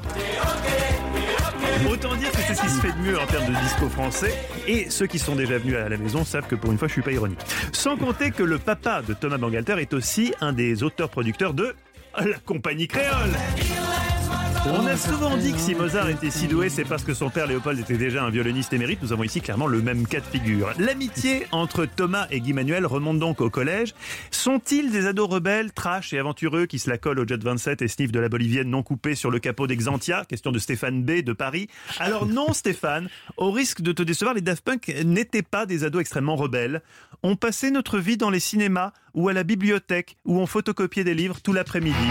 Autant dire que c'est ce qui se fait de mieux en termes de disco français. Et ceux qui sont déjà venus à la maison savent que pour une fois, je suis pas ironique. Sans compter que le papa de Thomas Bangalter est aussi un des auteurs-producteurs de la compagnie créole. On a souvent dit que si Mozart était si doué, c'est parce que son père Léopold était déjà un violoniste émérite. Nous avons ici clairement le même cas de figure. L'amitié entre Thomas et Guy Manuel remonte donc au collège. Sont-ils des ados rebelles, trash et aventureux qui se la collent au Jet 27 et sniffent de la bolivienne non coupée sur le capot d'Exantia? Question de Stéphane B de Paris. Alors non Stéphane, au risque de te décevoir, les Daft Punk n'étaient pas des ados extrêmement rebelles. On passait notre vie dans les cinémas ou à la bibliothèque où on photocopiait des livres tout l'après-midi.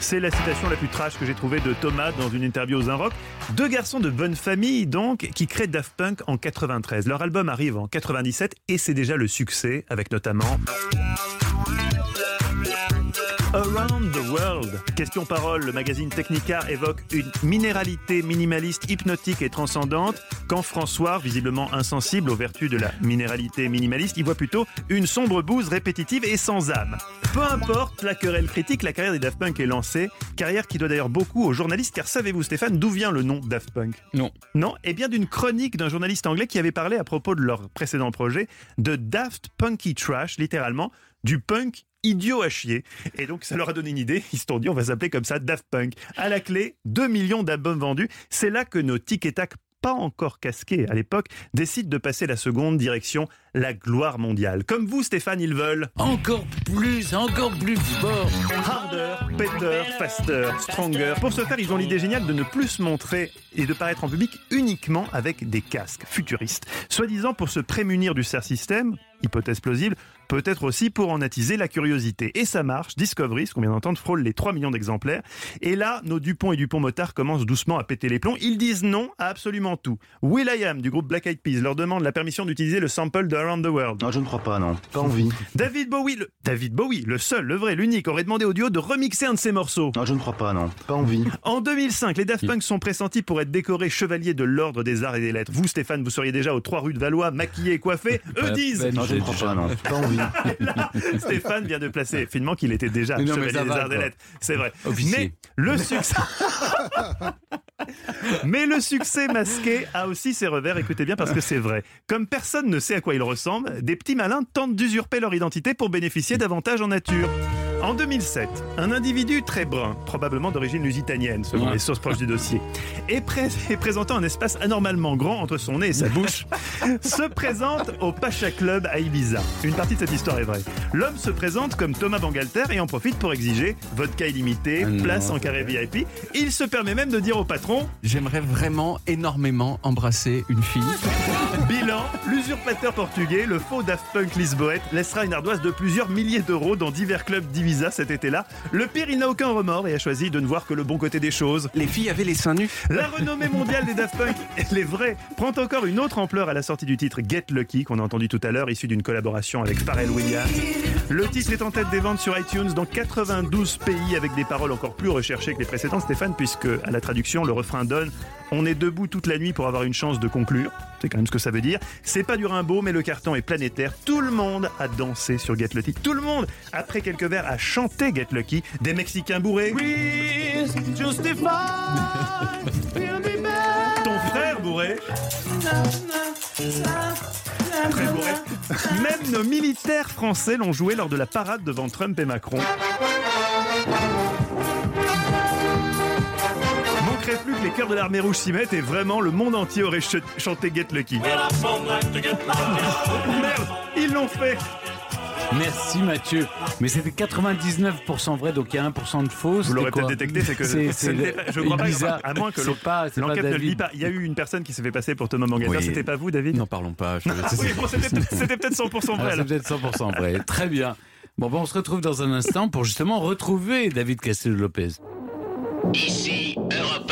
C'est la citation la plus trash que j'ai trouvée de Thomas dans une interview aux Rock. Deux garçons de bonne famille, donc, qui créent Daft Punk en 93. Leur album arrive en 97 et c'est déjà le succès, avec notamment... World. Question parole, le magazine Technica évoque une minéralité minimaliste, hypnotique et transcendante, quand François, visiblement insensible aux vertus de la minéralité minimaliste, y voit plutôt une sombre bouse répétitive et sans âme. Peu importe la querelle critique, la carrière des Daft Punk est lancée, carrière qui doit d'ailleurs beaucoup aux journalistes, car savez-vous Stéphane, d'où vient le nom Daft Punk? Non. Non Eh bien d'une chronique d'un journaliste anglais qui avait parlé à propos de leur précédent projet de Daft Punky Trash, littéralement, du punk idiot à chier. Et donc, ça leur a donné une idée. Ils se sont dit, on va s'appeler comme ça Daft Punk. À la clé, 2 millions d'albums vendus. C'est là que nos tic et tac pas encore casqués à l'époque, décident de passer la seconde direction, la gloire mondiale. Comme vous, Stéphane, ils veulent Encore plus, encore plus fort. harder, better, faster, stronger. Pour ce faire, ils ont l'idée géniale de ne plus se montrer et de paraître en public uniquement avec des casques futuristes. Soi-disant pour se prémunir du serre système, hypothèse plausible, peut-être aussi pour en attiser la curiosité. Et ça marche. Discovery, ce qu'on vient d'entendre, frôle les 3 millions d'exemplaires. Et là, nos Dupont et Dupont-Motard commencent doucement à péter les plombs. Ils disent non à absolument tout. Will.i.am du groupe Black Eyed Peas leur demande la permission d'utiliser le sample de Around the World. Non, je ne crois pas, non. Pas envie. David Bowie, le... David Bowie, le seul, le vrai, l'unique, aurait demandé au duo de remixer un de ses morceaux. Non, je ne crois pas, non. Pas envie. En 2005, les Daft Punk sont pressentis pour être décorés chevaliers de l'ordre des arts et des lettres. Vous, Stéphane, vous seriez déjà aux 3 rues de Valois, maquillés et coiffés. Eux disent. Non, je ne crois pas, non. Pas envie. Là, Stéphane vient de placer finement qu'il était déjà Mais non, mais chevalier des arts et des lettres. C'est vrai. Officier. Mais le succès. Mais le succès masqué a aussi ses revers, écoutez bien parce que c'est vrai. Comme personne ne sait à quoi ils ressemblent, des petits malins tentent d'usurper leur identité pour bénéficier d'avantages en nature. En 2007, un individu très brun, probablement d'origine lusitanienne selon Ouais. les sources proches du dossier, et, pré- et présentant un espace anormalement grand entre son nez et sa bouche, se présente au Pacha Club à Ibiza. Une partie de cette histoire est vraie. L'homme se présente comme Thomas Bangalter et en profite pour exiger vodka illimité, Ah non. place en carré VIP. Il se permet même de dire au patron J'aimerais vraiment énormément embrasser une fille. Bilan, l'usurpateur portugais, le faux Daft Punk lisboète, laissera une ardoise de plusieurs milliers d'euros dans divers clubs cet été-là. Le pire, il n'a aucun remords et a choisi de ne voir que le bon côté des choses. Les filles avaient les seins nus. La renommée mondiale des Daft Punk, les vrais, prend encore une autre ampleur à la sortie du titre Get Lucky, qu'on a entendu tout à l'heure, issu d'une collaboration avec Pharrell Williams. Le titre est en tête des ventes sur iTunes dans 92 pays avec des paroles encore plus recherchées que les précédentes, Stéphane, puisque à la traduction, le refrain donne On est debout toute la nuit pour avoir une chance de conclure. C'est quand même ce que ça veut dire. C'est pas du Rimbaud, mais le carton est planétaire. Tout le monde a dansé sur Get Lucky. Tout le monde, après quelques vers, a chanté Get Lucky. Des Mexicains bourrés. Ton frère bourré. Très bourré. Même nos militaires français l'ont joué lors de la parade devant Trump et Macron. Manquerait plus que les cœurs de l'armée rouge s'y mettent et vraiment le monde entier aurait ch- chanté Get Lucky. Merde, ils l'ont fait. Merci Mathieu. Mais c'était 99% vrai, donc il y a 1% de faux. Vous l'aurez C'était peut-être détecté, c'est que C'est- je crois pas, à moins que l'enquête ne le dit pas. Il y a eu une personne qui s'est fait passer pour Thomas Mangalter. Oui. C'était pas vous, David N'en parlons pas. je- Oui, bon, c'était peut-être- c'était peut-être 100% Ah, vrai. là. peut-être 100% vrai. Très bien. Bon, ben, on se retrouve dans un instant pour justement retrouver David Castel-Lopez. Ici Europe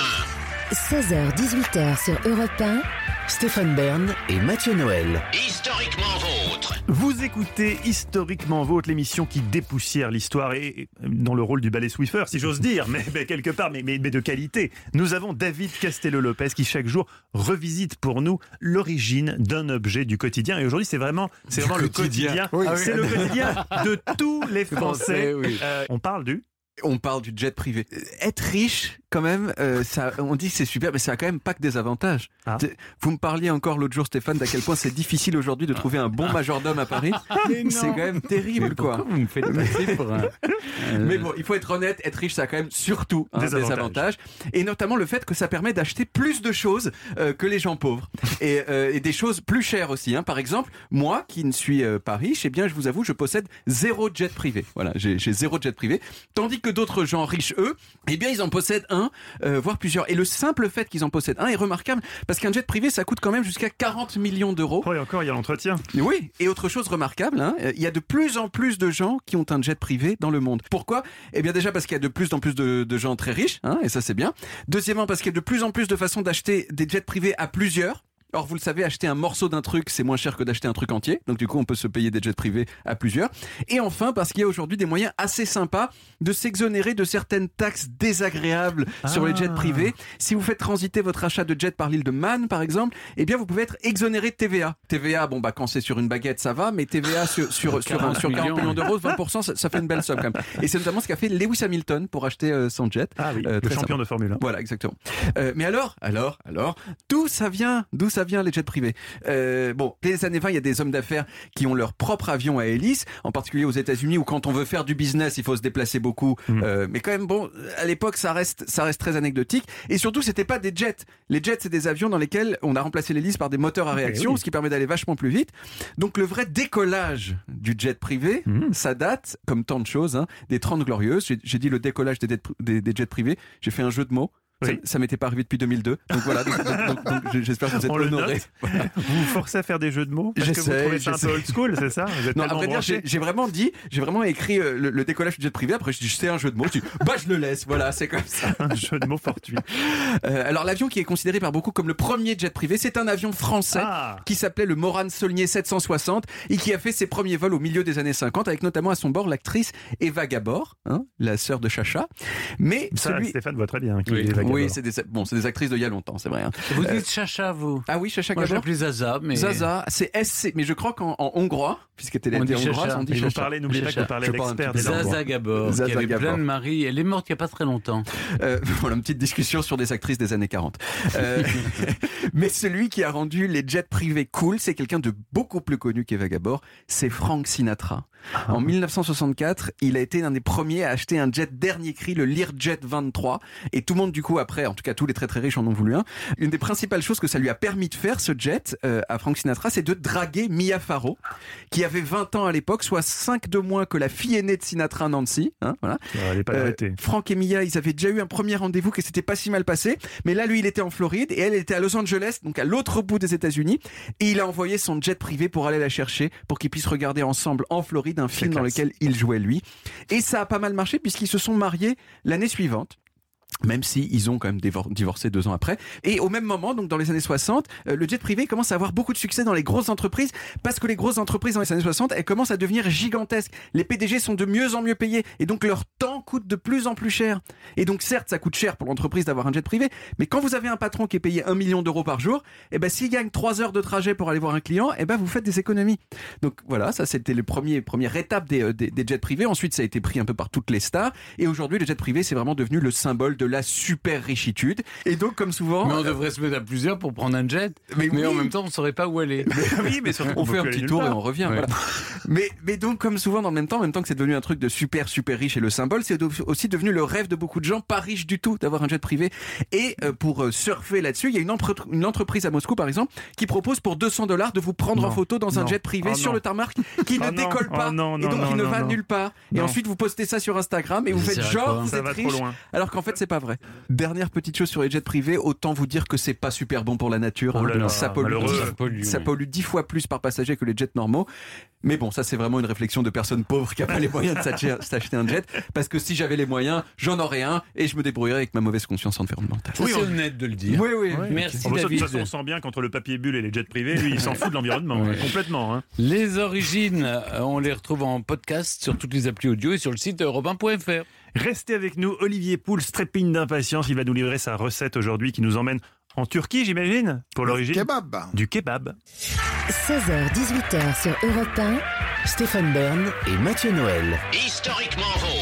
16h-18h sur Europe 1. Stéphane Bern et Mathieu Noël. 1. Historiquement vôtre. Vous écoutez Historiquement Vôtre, l'émission qui dépoussière l'histoire et dans le rôle du ballet Swiffer, si j'ose dire, mais, mais quelque part, mais, mais, mais de qualité. Nous avons David Castello-Lopez qui chaque jour revisite pour nous l'origine d'un objet du quotidien. Et aujourd'hui, c'est vraiment, c'est vraiment le quotidien. Oui. C'est le quotidien de tous les Français. Français, oui. Euh, on parle du On parle du jet privé. Être riche, quand même, euh, ça, on dit que c'est super, mais ça a quand même pas que des avantages. Ah. Vous me parliez encore l'autre jour, Stéphane, d'à quel point c'est difficile aujourd'hui de trouver un bon majordome à Paris. C'est quand même terrible, quoi. Pourquoi vous me faites passer pour un... Euh, Mais bon, il faut être honnête, être riche, ça a quand même surtout hein, Des des, avantages. avantages. Et notamment le fait que ça permet d'acheter plus de choses euh, que les gens pauvres. Et, euh, et des choses plus chères aussi. Hein. Par exemple, moi, qui ne suis euh, pas riche, eh bien, je vous avoue, je possède zéro jet privé. Voilà, j'ai j'ai zéro jet privé. Tandis que d'autres gens riches, eux, eh bien, ils en possèdent un, euh, voire plusieurs. Et le simple fait qu'ils en possèdent un est remarquable, parce qu'un jet privé, ça coûte quand même jusqu'à 40 millions d'euros. Oh, et encore, il y a l'entretien. Oui, et autre chose remarquable, hein, euh, il y a de plus en plus de gens qui ont un jet privé dans le monde. Pourquoi? Eh bien déjà parce qu'il y a de plus en plus de, de gens très riches, hein, et ça c'est bien. Deuxièmement parce qu'il y a de plus en plus de façons d'acheter des jets privés à plusieurs. Or, vous le savez, acheter un morceau d'un truc, c'est moins cher que d'acheter un truc entier. Donc, du coup, on peut se payer des jets privés à plusieurs. Et enfin, parce qu'il y a aujourd'hui des moyens assez sympas de s'exonérer de certaines taxes désagréables sur les jets Ah. privés. Si vous faites transiter votre achat de jet par l'île de Man, par exemple, eh bien, vous pouvez être exonéré de TVA. TVA, bon, bah, quand c'est sur une baguette, ça va, mais TVA sur, sur, sur, 40 sur 40 millions. d'euros, 20%, ça, ça fait une belle somme quand même. Et c'est notamment ce qu'a fait Lewis Hamilton pour acheter euh, son jet. Ah oui, Euh, le champion sympa. de Formule 1. Voilà, exactement. Euh, mais alors, alors, alors, d'où ça vient D'où ça vient les jets privés euh, Bon, dès les années 20, il y a des hommes d'affaires qui ont leur propre avion à hélice, en particulier aux États-Unis, où quand on veut faire du business, il faut se déplacer beaucoup. Mm. Euh, mais quand même, bon, à l'époque, ça reste, ça reste très anecdotique. Et surtout, c'était pas des jets. Les jets, c'est des avions dans lesquels on a remplacé l'hélice par des moteurs à réaction, oui. ce qui permet d'aller vachement plus vite. Donc, le vrai décollage du jet privé, Mm. ça date, comme tant de choses, hein, des 30 glorieuses. J'ai- dit le décollage des, jets- des- des jets privés. J'ai fait un jeu de mots. Ça, Oui. ça m'était pas arrivé depuis 2002. Donc voilà, donc, donc- donc- donc j'espère que vous êtes On honorés. Vous vous forcez à faire des jeux de mots Parce que vous J'essaie, trouvez ça un peu old school, c'est ça Vous êtes Non, vrai dire, j'ai vraiment dit, j'ai vraiment écrit euh, le, le décollage du jet privé. Après, je dis, c'est un jeu de mots. Je dis, bah, je le laisse. Voilà, c'est comme ça. un jeu de mots fortuit. Euh, alors, l'avion qui est considéré par beaucoup comme le premier jet privé, c'est un avion français. Ah qui s'appelait le Morane Saulnier 760 et qui a fait ses premiers vols au milieu des années 50 avec notamment à son bord l'actrice Eva Gabor, hein, la sœur de Chacha. Mais Ça, celui Stéphane voit très bien. Qui Oui. est vagabond. Oui, c'est des bon, c'est des actrices d'il y a longtemps, c'est vrai. hein. Vous dites Chacha, vous Ah oui, Chacha Moi, l'appelais Zaza, mais... Zaza, c'est SC, mais je crois qu'en en hongrois, puisqu'elle était On dit hongroise, Chacha. on dit Chacha. parlez, n'oubliez pas que vous parlez l'expert des. Zaza Gabor, Zaza qui avait Gabor. plein de maris. Elle est morte il n'y a pas très longtemps. Euh, voilà, une petite discussion sur des actrices des années 40. Euh, mais celui qui a rendu les jets privés cool, c'est quelqu'un de beaucoup plus connu qu'Eva Gabor, c'est Frank Sinatra. En 1964, il a été l'un des premiers à acheter un jet dernier cri, le Learjet 23. Et tout le monde, du coup, après, en tout cas tous les très très riches en ont voulu un. Une des principales choses que ça lui a permis de faire, ce jet, euh, à Frank Sinatra, c'est de draguer Mia Farrow, qui avait 20 ans à l'époque, soit 5 de moins que la fille aînée de Sinatra, Nancy. Hein, voilà. Elle n'est pas Euh. Franck et Mia, ils avaient déjà eu un premier rendez-vous qui s'était pas si mal passé. Mais là, lui, il était en Floride et elle était à Los Angeles, donc à l'autre bout des États-Unis. Et il a envoyé son jet privé pour aller la chercher, pour qu'ils puissent regarder ensemble en Floride un film dans lequel il jouait lui. Et ça a pas mal marché puisqu'ils se sont mariés l'année suivante. Même si ils ont quand même divorcé deux ans après. Et au même moment, donc dans les années 60, euh, le jet privé commence à avoir beaucoup de succès dans les grosses entreprises parce que les grosses entreprises dans les années 60, elles commencent à devenir gigantesques. Les PDG sont de mieux en mieux payés et donc leur temps coûte de plus en plus cher. Et donc certes, ça coûte cher pour l'entreprise d'avoir un jet privé, mais quand vous avez un patron qui est payé un million d'euros par jour, eh ben s'il gagne trois heures de trajet pour aller voir un client, eh ben vous faites des économies. Donc voilà, ça c'était le premier première étape des, euh, des jets privés. Ensuite, ça a été pris un peu par toutes les stars et aujourd'hui, le jet privé c'est vraiment devenu le symbole de la super richitude. Et donc comme souvent, Mais on devrait se mettre à plusieurs pour prendre un jet. Mais Mais, oui. en même temps, on ne saurait pas où aller. oui, mais surtout on fait un petit tour et on revient. Ouais. Voilà. Mais, mais donc, comme souvent dans le même temps, en même temps que c'est devenu un truc de super, super riche et le symbole, c'est aussi devenu le rêve de beaucoup de gens, pas riches du tout, d'avoir un jet privé. Et euh, pour euh, surfer là-dessus, il y a une, une entreprise à Moscou, par exemple, qui propose pour 200 dollars de vous prendre Non. en photo dans un jet privé Oh sur non. le tarmac qui Oh ne non. décolle Oh pas non, et non, donc non, qui ne va non. nulle part. Et ensuite, vous postez ça sur Instagram et vous faites genre vous Ça êtes va trop riche, loin. alors qu'en fait, c'est pas vrai. Dernière petite chose sur les jets privés, autant vous dire que c'est pas super bon pour la nature. Oh là là, ça pollue. malheureux. Ça pollue, Ça oui. pollue dix fois plus par passager que les jets normaux. Mais bon, ça c'est vraiment une réflexion de personne pauvre qui a pas les moyens de s'acheter un jet. Parce que si j'avais les moyens, j'en aurais un et je me débrouillerais avec ma mauvaise conscience environnementale. Oui, c'est on- honnête de le dire. Oui, oui. Merci, ça, de David. toute façon, on sent bien qu'entre le papier bulle et les jets privés, lui, il s'en fout de l'environnement, Ouais. complètement. hein. Les origines, euh, on les retrouve en podcast sur toutes les applis audio et sur le site europe1.fr. Restez avec nous, Olivier Pouls trépigne d'impatience. Il va nous livrer sa recette aujourd'hui qui nous emmène en Turquie, j'imagine, pour l'origine Kebab. du kebab. 16h-18h sur Europe 1. Stéphane Bern et Mathieu Noël. Historiquement vôtre.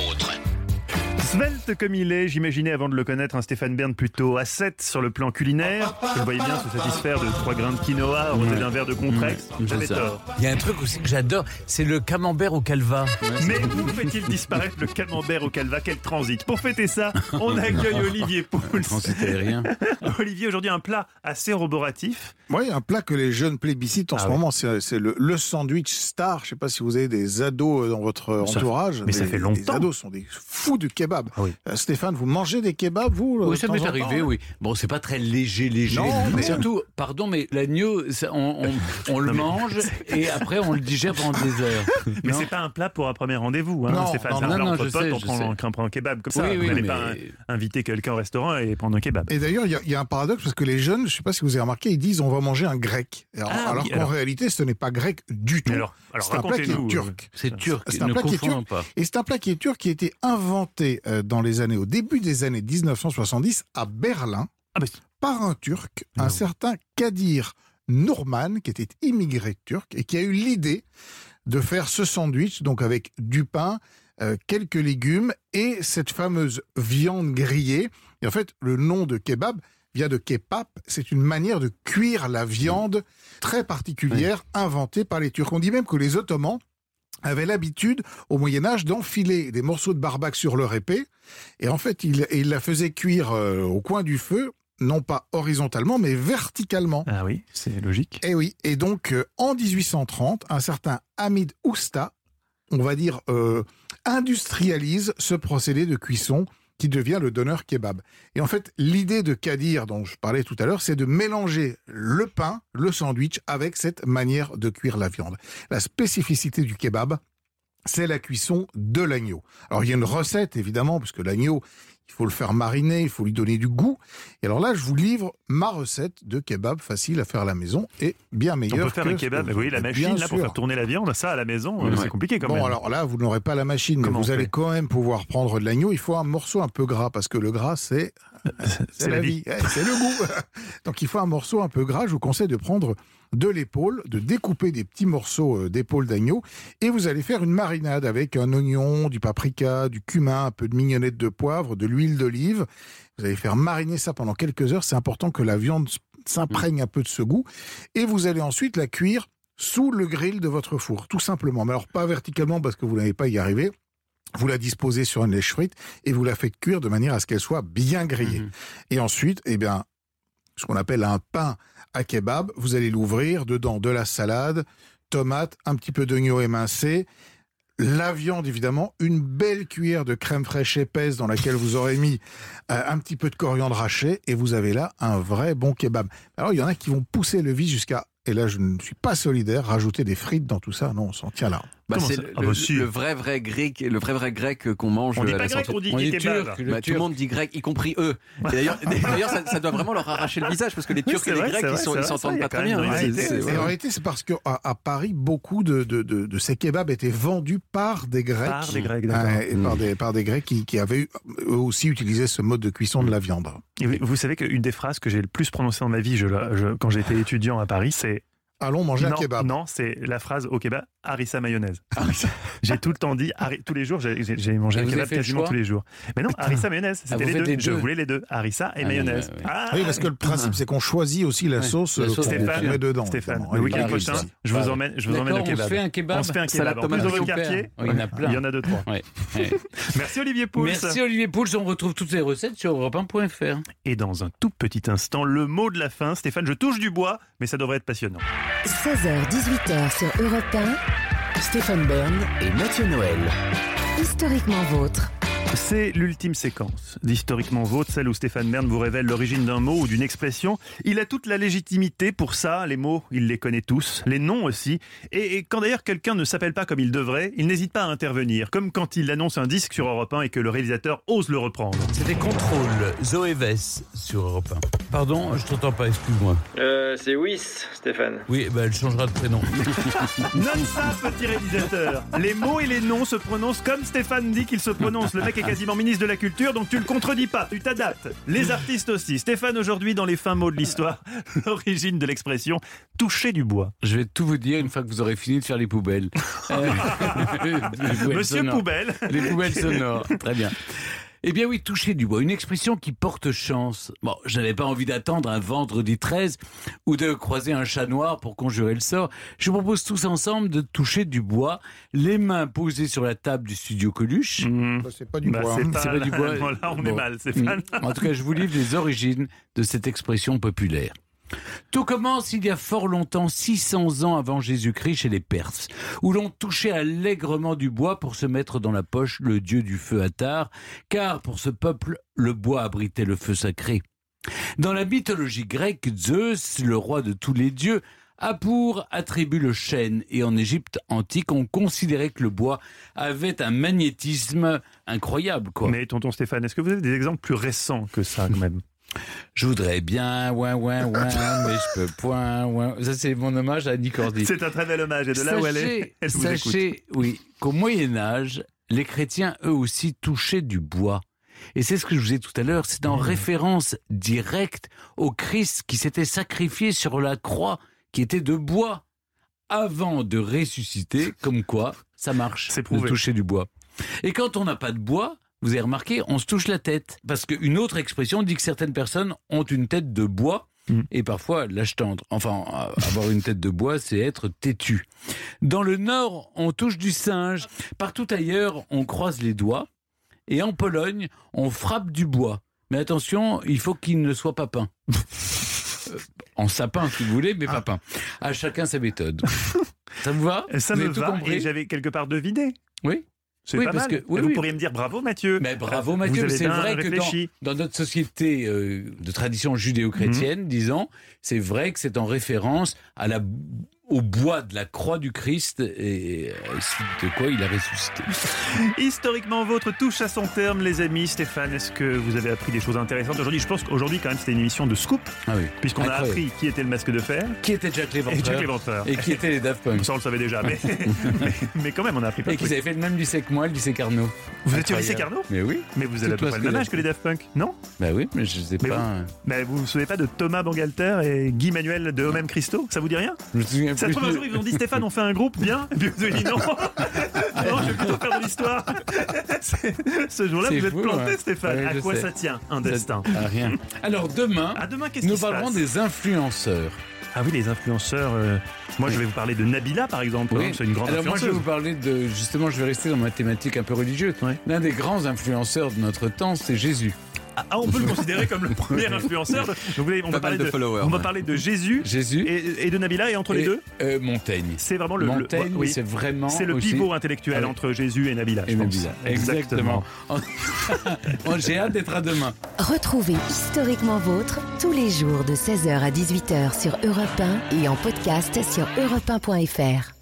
Svelte comme il est, j'imaginais avant de le connaître un Stéphane Bern plutôt ascète sur le plan culinaire. Je le voyais bien se satisfaire de trois grains de quinoa arrosés d'un verre de Contrex. C'est J'avais ça. tort. Il y a un truc aussi que j'adore, c'est le camembert au calva. Mais où fait-il disparaître le camembert au calva? Quel transit Pour fêter ça, on accueille Olivier Pouls. Transit aérien. Olivier, aujourd'hui un plat assez roboratif. Oui, un plat que les jeunes plébiscitent en Ah ce moment, c'est le, le sandwich star. Je sais pas si vous avez des ados euh, dans votre Ça- entourage. mais ça Les- fait longtemps. Les ados sont des fous du kebab. Ah oui. Euh, Stéphane, vous mangez des kebabs, vous Oui, de ça m'est arrivé, oui. Bon, c'est pas très léger, léger. Non, mais surtout, pardon, mais l'agneau, ça, on, on- on le mange et après on le digère pendant des heures. Mais c'est pas un plat pour un premier rendez-vous, hein, Non, Stéphane. non, c'est un non, plat non, entre je potes, sais, on prend, un, prend un kebab comme ça. Oui, vous oui, n'allez mais- pas inviter quelqu'un au restaurant et prendre un kebab. Et d'ailleurs, il y a- il y, a un paradoxe parce que les jeunes, je sais pas si vous avez remarqué, ils disent on va manger un grec. Alors, Ah alors oui, qu'en alors. réalité, ce n'est pas grec du tout. Alors, alors c'est un plat qui est turc. C'est turc, C'est un ne plat qui est turc. pas. Et c'est un plat qui est turc qui a été inventé euh, dans les années, au début des années 1970 à Berlin Ah, par un Turc, Non. un certain Kadir Nourman, qui était immigré turc et qui a eu l'idée de faire ce sandwich, donc avec du pain, euh, quelques légumes et cette fameuse viande grillée. Et en fait, le nom de kebab de kebab. C'est une manière de cuire la viande très particulière inventée par les Turcs. On dit même que les Ottomans avaient l'habitude au Moyen Âge d'enfiler des morceaux de barbac sur leur épée et en fait ils ils la faisaient cuire euh, au coin du feu non pas horizontalement mais verticalement. Ah oui, c'est logique. Et oui, et donc euh, en 1830, un certain Hamid Ousta, on va dire, euh, industrialise ce procédé de cuisson qui devient le donneur kebab. Et en fait, l'idée de Kadir, dont je parlais tout à l'heure, c'est de mélanger le pain, le sandwich, avec cette manière de cuire la viande. La spécificité du kebab, c'est la cuisson de l'agneau. Alors il y a une recette, évidemment, parce que l'agneau, il faut le faire mariner, il faut lui donner du goût. Et alors là, je vous livre ma recette de kebab facile à faire à la maison et bien On meilleure. peut faire que un kebab, oui, la machine là pour faire tourner la viande, ça à la maison, euh, Ouais. c'est compliqué quand Bon, même. alors là, vous n'aurez pas la machine, mais vous on allez quand même pouvoir prendre de l'agneau. Il faut un morceau un peu gras, parce que le gras, c'est c'est la vie, Eh, c'est le goût. Donc il faut un morceau un peu gras. Je vous conseille de prendre de l'épaule, de découper des petits morceaux euh, d'épaule d'agneau, et vous allez faire une marinade avec un oignon, du paprika, du cumin, un peu de mignonnette de poivre, de l'huile d'olive. Vous allez faire mariner ça pendant quelques heures. C'est important que la viande s'imprègne un peu de ce goût, et vous allez ensuite la cuire sous le grill de votre four, tout simplement. Mais alors pas verticalement parce que vous n'allez pas y arriver. Vous la disposez sur une lèche frite et vous la faites cuire de manière à ce qu'elle soit bien grillée. Mhm. Et ensuite, eh bien, ce qu'on appelle un pain à kebab, vous allez l'ouvrir, dedans de la salade, tomates, un petit peu d'oignon émincé, la viande évidemment, une belle cuillère de crème fraîche épaisse dans laquelle vous aurez mis euh, un petit peu de coriandre haché et vous avez là un vrai bon kebab. Alors il y en a qui vont pousser le vice jusqu'à, et là je ne suis pas solidaire, rajouter des frites dans tout ça, non, on s'en tient là. Bah, c'est le, Ah bah le- si. le vrai vrai grec, le vrai vrai grec qu'on mange On dit pas grec, sortie. on dit On dit kebab. turc, le Bah, tout le monde dit grec, y compris eux. Et D'ailleurs, d'ailleurs, ça, ça doit vraiment leur arracher le visage parce que les Turcs et les vrai, Grecs, ils vrai, s'entendent pas très bien. hein. en réalité, c'est parce qu'à à Paris, beaucoup de, de, de, de ces kebabs étaient vendus par des Grecs. Par des Grecs, et par, des, par des Grecs qui, qui avaient eu, eux aussi utilisé ce mode de cuisson de la viande. Et vous- vous savez qu'une des phrases que j'ai le plus prononcée dans ma vie, je, la- je- quand j'étais étudiant à Paris, c'est Allons manger non, un kebab. non, c'est la phrase au kebab harissa mayonnaise. j'ai tout le temps dit tous les jours, j'ai mangé un kebab le quasiment tous les jours. Mais non, harissa mayonnaise, Ah, c'était vous les, deux. les Je deux. voulais les deux, harissa et Ah, mayonnaise. Ah, Oui, parce que le principe, c'est qu'on choisit aussi la Ouais, sauce la euh, sauce, qu'on Stéphane, met dedans. Stéphane, le week-end oui, prochain, oui. je vous emmène, je vous emmène au D'accord, on se kebab. fait un kebab. On se fait un kebab. En plus, tomate, dans votre super. quartier, il y en a plein. il y en a deux, trois. Merci Olivier Pouls. Merci Olivier Pouls, on retrouve toutes les recettes sur europe1.fr. Et dans un tout petit instant, le mot de la fin. Stéphane, je touche du bois, mais ça devrait être passionnant. 16h-18h sur Europe 1, Stéphane Bern et Mathieu Noël. historiquement vôtre. C'est l'ultime séquence d'Historiquement Vôtre, celle où Stéphane Bern vous révèle l'origine d'un mot ou d'une expression. Il a toute la légitimité pour ça. Les mots, il les connaît tous. Les noms aussi. Et, et quand d'ailleurs quelqu'un ne s'appelle pas comme il devrait, il n'hésite pas à intervenir. Comme quand il annonce un disque sur Europe 1 et que le réalisateur ose le reprendre. C'était Contrôle, Zoé Vess sur Europe 1. Pardon, je t'entends pas, excuse-moi. Euh, c'est Wiss, Stéphane. Oui, bah, elle changera de prénom. Non-ça, petit réalisateur. Les mots et les noms se prononcent comme Stéphane dit qu'il se prononce. Le mec est quasiment ministre de la Culture, donc tu le contredis pas, tu t'adaptes. Les artistes aussi. Stéphane, aujourd'hui, dans les fins mots de l'histoire, l'origine de l'expression toucher du bois. Je vais tout vous dire une fois que vous aurez fini de faire les poubelles. Les poubelles Monsieur sonores. Poubelle. Les poubelles sonores, très bien. Eh bien oui, toucher du bois, une expression qui porte chance. Bon, je n'avais pas envie d'attendre un vendredi 13 ou de croiser un chat noir pour conjurer le sort. Je vous propose tous ensemble de toucher du bois, les mains posées sur la table du studio Coluche. Mmh. Ça, C'est pas du Bah, bois. c'est hein. pas, C'est pas du bois. Là, on est mal, Stéphane. Mm. En tout cas, je vous livre les origines de cette expression populaire. Tout commence il y a fort longtemps, 600 ans avant Jésus-Christ, chez les Perses, où l'on touchait allègrement du bois pour se mettre dans la poche le dieu du feu Attar, car pour ce peuple, le bois abritait le feu sacré. Dans la mythologie grecque, Zeus, le roi de tous les dieux, a pour attribut le chêne, et en Égypte antique, on considérait que le bois avait un magnétisme incroyable, quoi. Mais tonton Stéphane, est-ce que vous avez des exemples plus récents que ça, quand même? Je voudrais bien, ouin, ouin, ouin, mais je peux point. Ça, c'est mon hommage à Annie Cordy. C'est un très bel hommage. Et de là où elle est, elle vous écoute. sachez, oui, qu'au Moyen-Âge, les chrétiens, eux aussi, touchaient du bois. Et c'est ce que je vous ai tout à l'heure, c'est Mmh. en référence directe au Christ qui s'était sacrifié sur la croix, qui était de bois, avant de ressusciter, comme quoi ça marche C'est de toucher du bois. Et quand on n'a pas de bois, vous avez remarqué, on se touche la tête. Parce qu'une autre expression dit que certaines personnes ont une tête de bois Mm. et parfois l'âge tendre. Enfin, euh, avoir une tête de bois, c'est être têtu. Dans le Nord, on touche du singe. Partout ailleurs, on croise les doigts. Et en Pologne, on frappe du bois. Mais attention, il faut qu'il ne soit pas peint. Euh, en sapin, si vous voulez, mais pas peint. À chacun sa méthode. Ça vous va? Ça Vous me tout va, compris? et j'avais quelque part deviné. Oui. C'est Oui, pas parce mal. que- oui, vous oui. pourriez me dire bravo Mathieu. Mais bravo Mathieu, c'est vrai que dans notre société euh, de tradition judéo-chrétienne, Mhm. disons, c'est vrai que c'est en référence à la, au bois de la croix du Christ et de quoi il a ressuscité. Historiquement, votre touche à son terme, les amis. Stéphane, est-ce que vous avez appris des choses intéressantes aujourd'hui? Je pense qu'aujourd'hui, quand même, c'était une émission de scoop, Ah oui. puisqu'on a appris qui était le masque de fer Qui était Jack et Jack Léventreur Léventreur. et qui étaient les Daft Punk Ça, on le savait déjà, mais, mais, mais quand même, on a appris plein et qu'ils avaient fait le même lycée que moi, le lycée Carnot. Vous étiez au lycée. Carnot Mais oui. Mais vous avez près le même âge que les Daft Punk, non? Bah oui, mais je sais Mais pas. vous- Mais vous vous souvenez pas de Thomas Bangalter et Guy Manuel de Homem Christo? Ça vous dit rien? Je me souviens Ça se trouve un jour, ils ont dit Stéphane, on fait un groupe, bien dit non Non, je vais plutôt faire de l'histoire Ce jour-là, vous êtes fou, planté, hein. Stéphane. Ouais, à quoi sais. ça tient, un destin Ah, rien. Alors demain, À demain, qu'est-ce nous qui parlerons des influenceurs. Ah oui, les influenceurs. euh, Moi, je vais vous parler de Nabila, par exemple. Oui. hein, C'est une grande Alors moi je vais vous parler de justement je vais rester dans ma thématique un peu religieuse. L'un des grands influenceurs de notre temps c'est Jésus. Ah, on peut le considérer comme le premier influenceur. Donc, vous voulez, on va parler de de, followers, on va ouais. parler de Jésus Jésus et, et de Nabila, et entre les deux, euh, Montaigne. c'est vraiment le, le- Montaigne oui, c'est vraiment c'est le aussi- pivot intellectuel Ah entre Jésus et Nabila. et je pense. Nabila. Exactement. J'ai hâte d'être à demain. Retrouvez Historiquement Vôtre tous les jours de 16h à 18h sur Europe 1 et en podcast sur europe1.fr.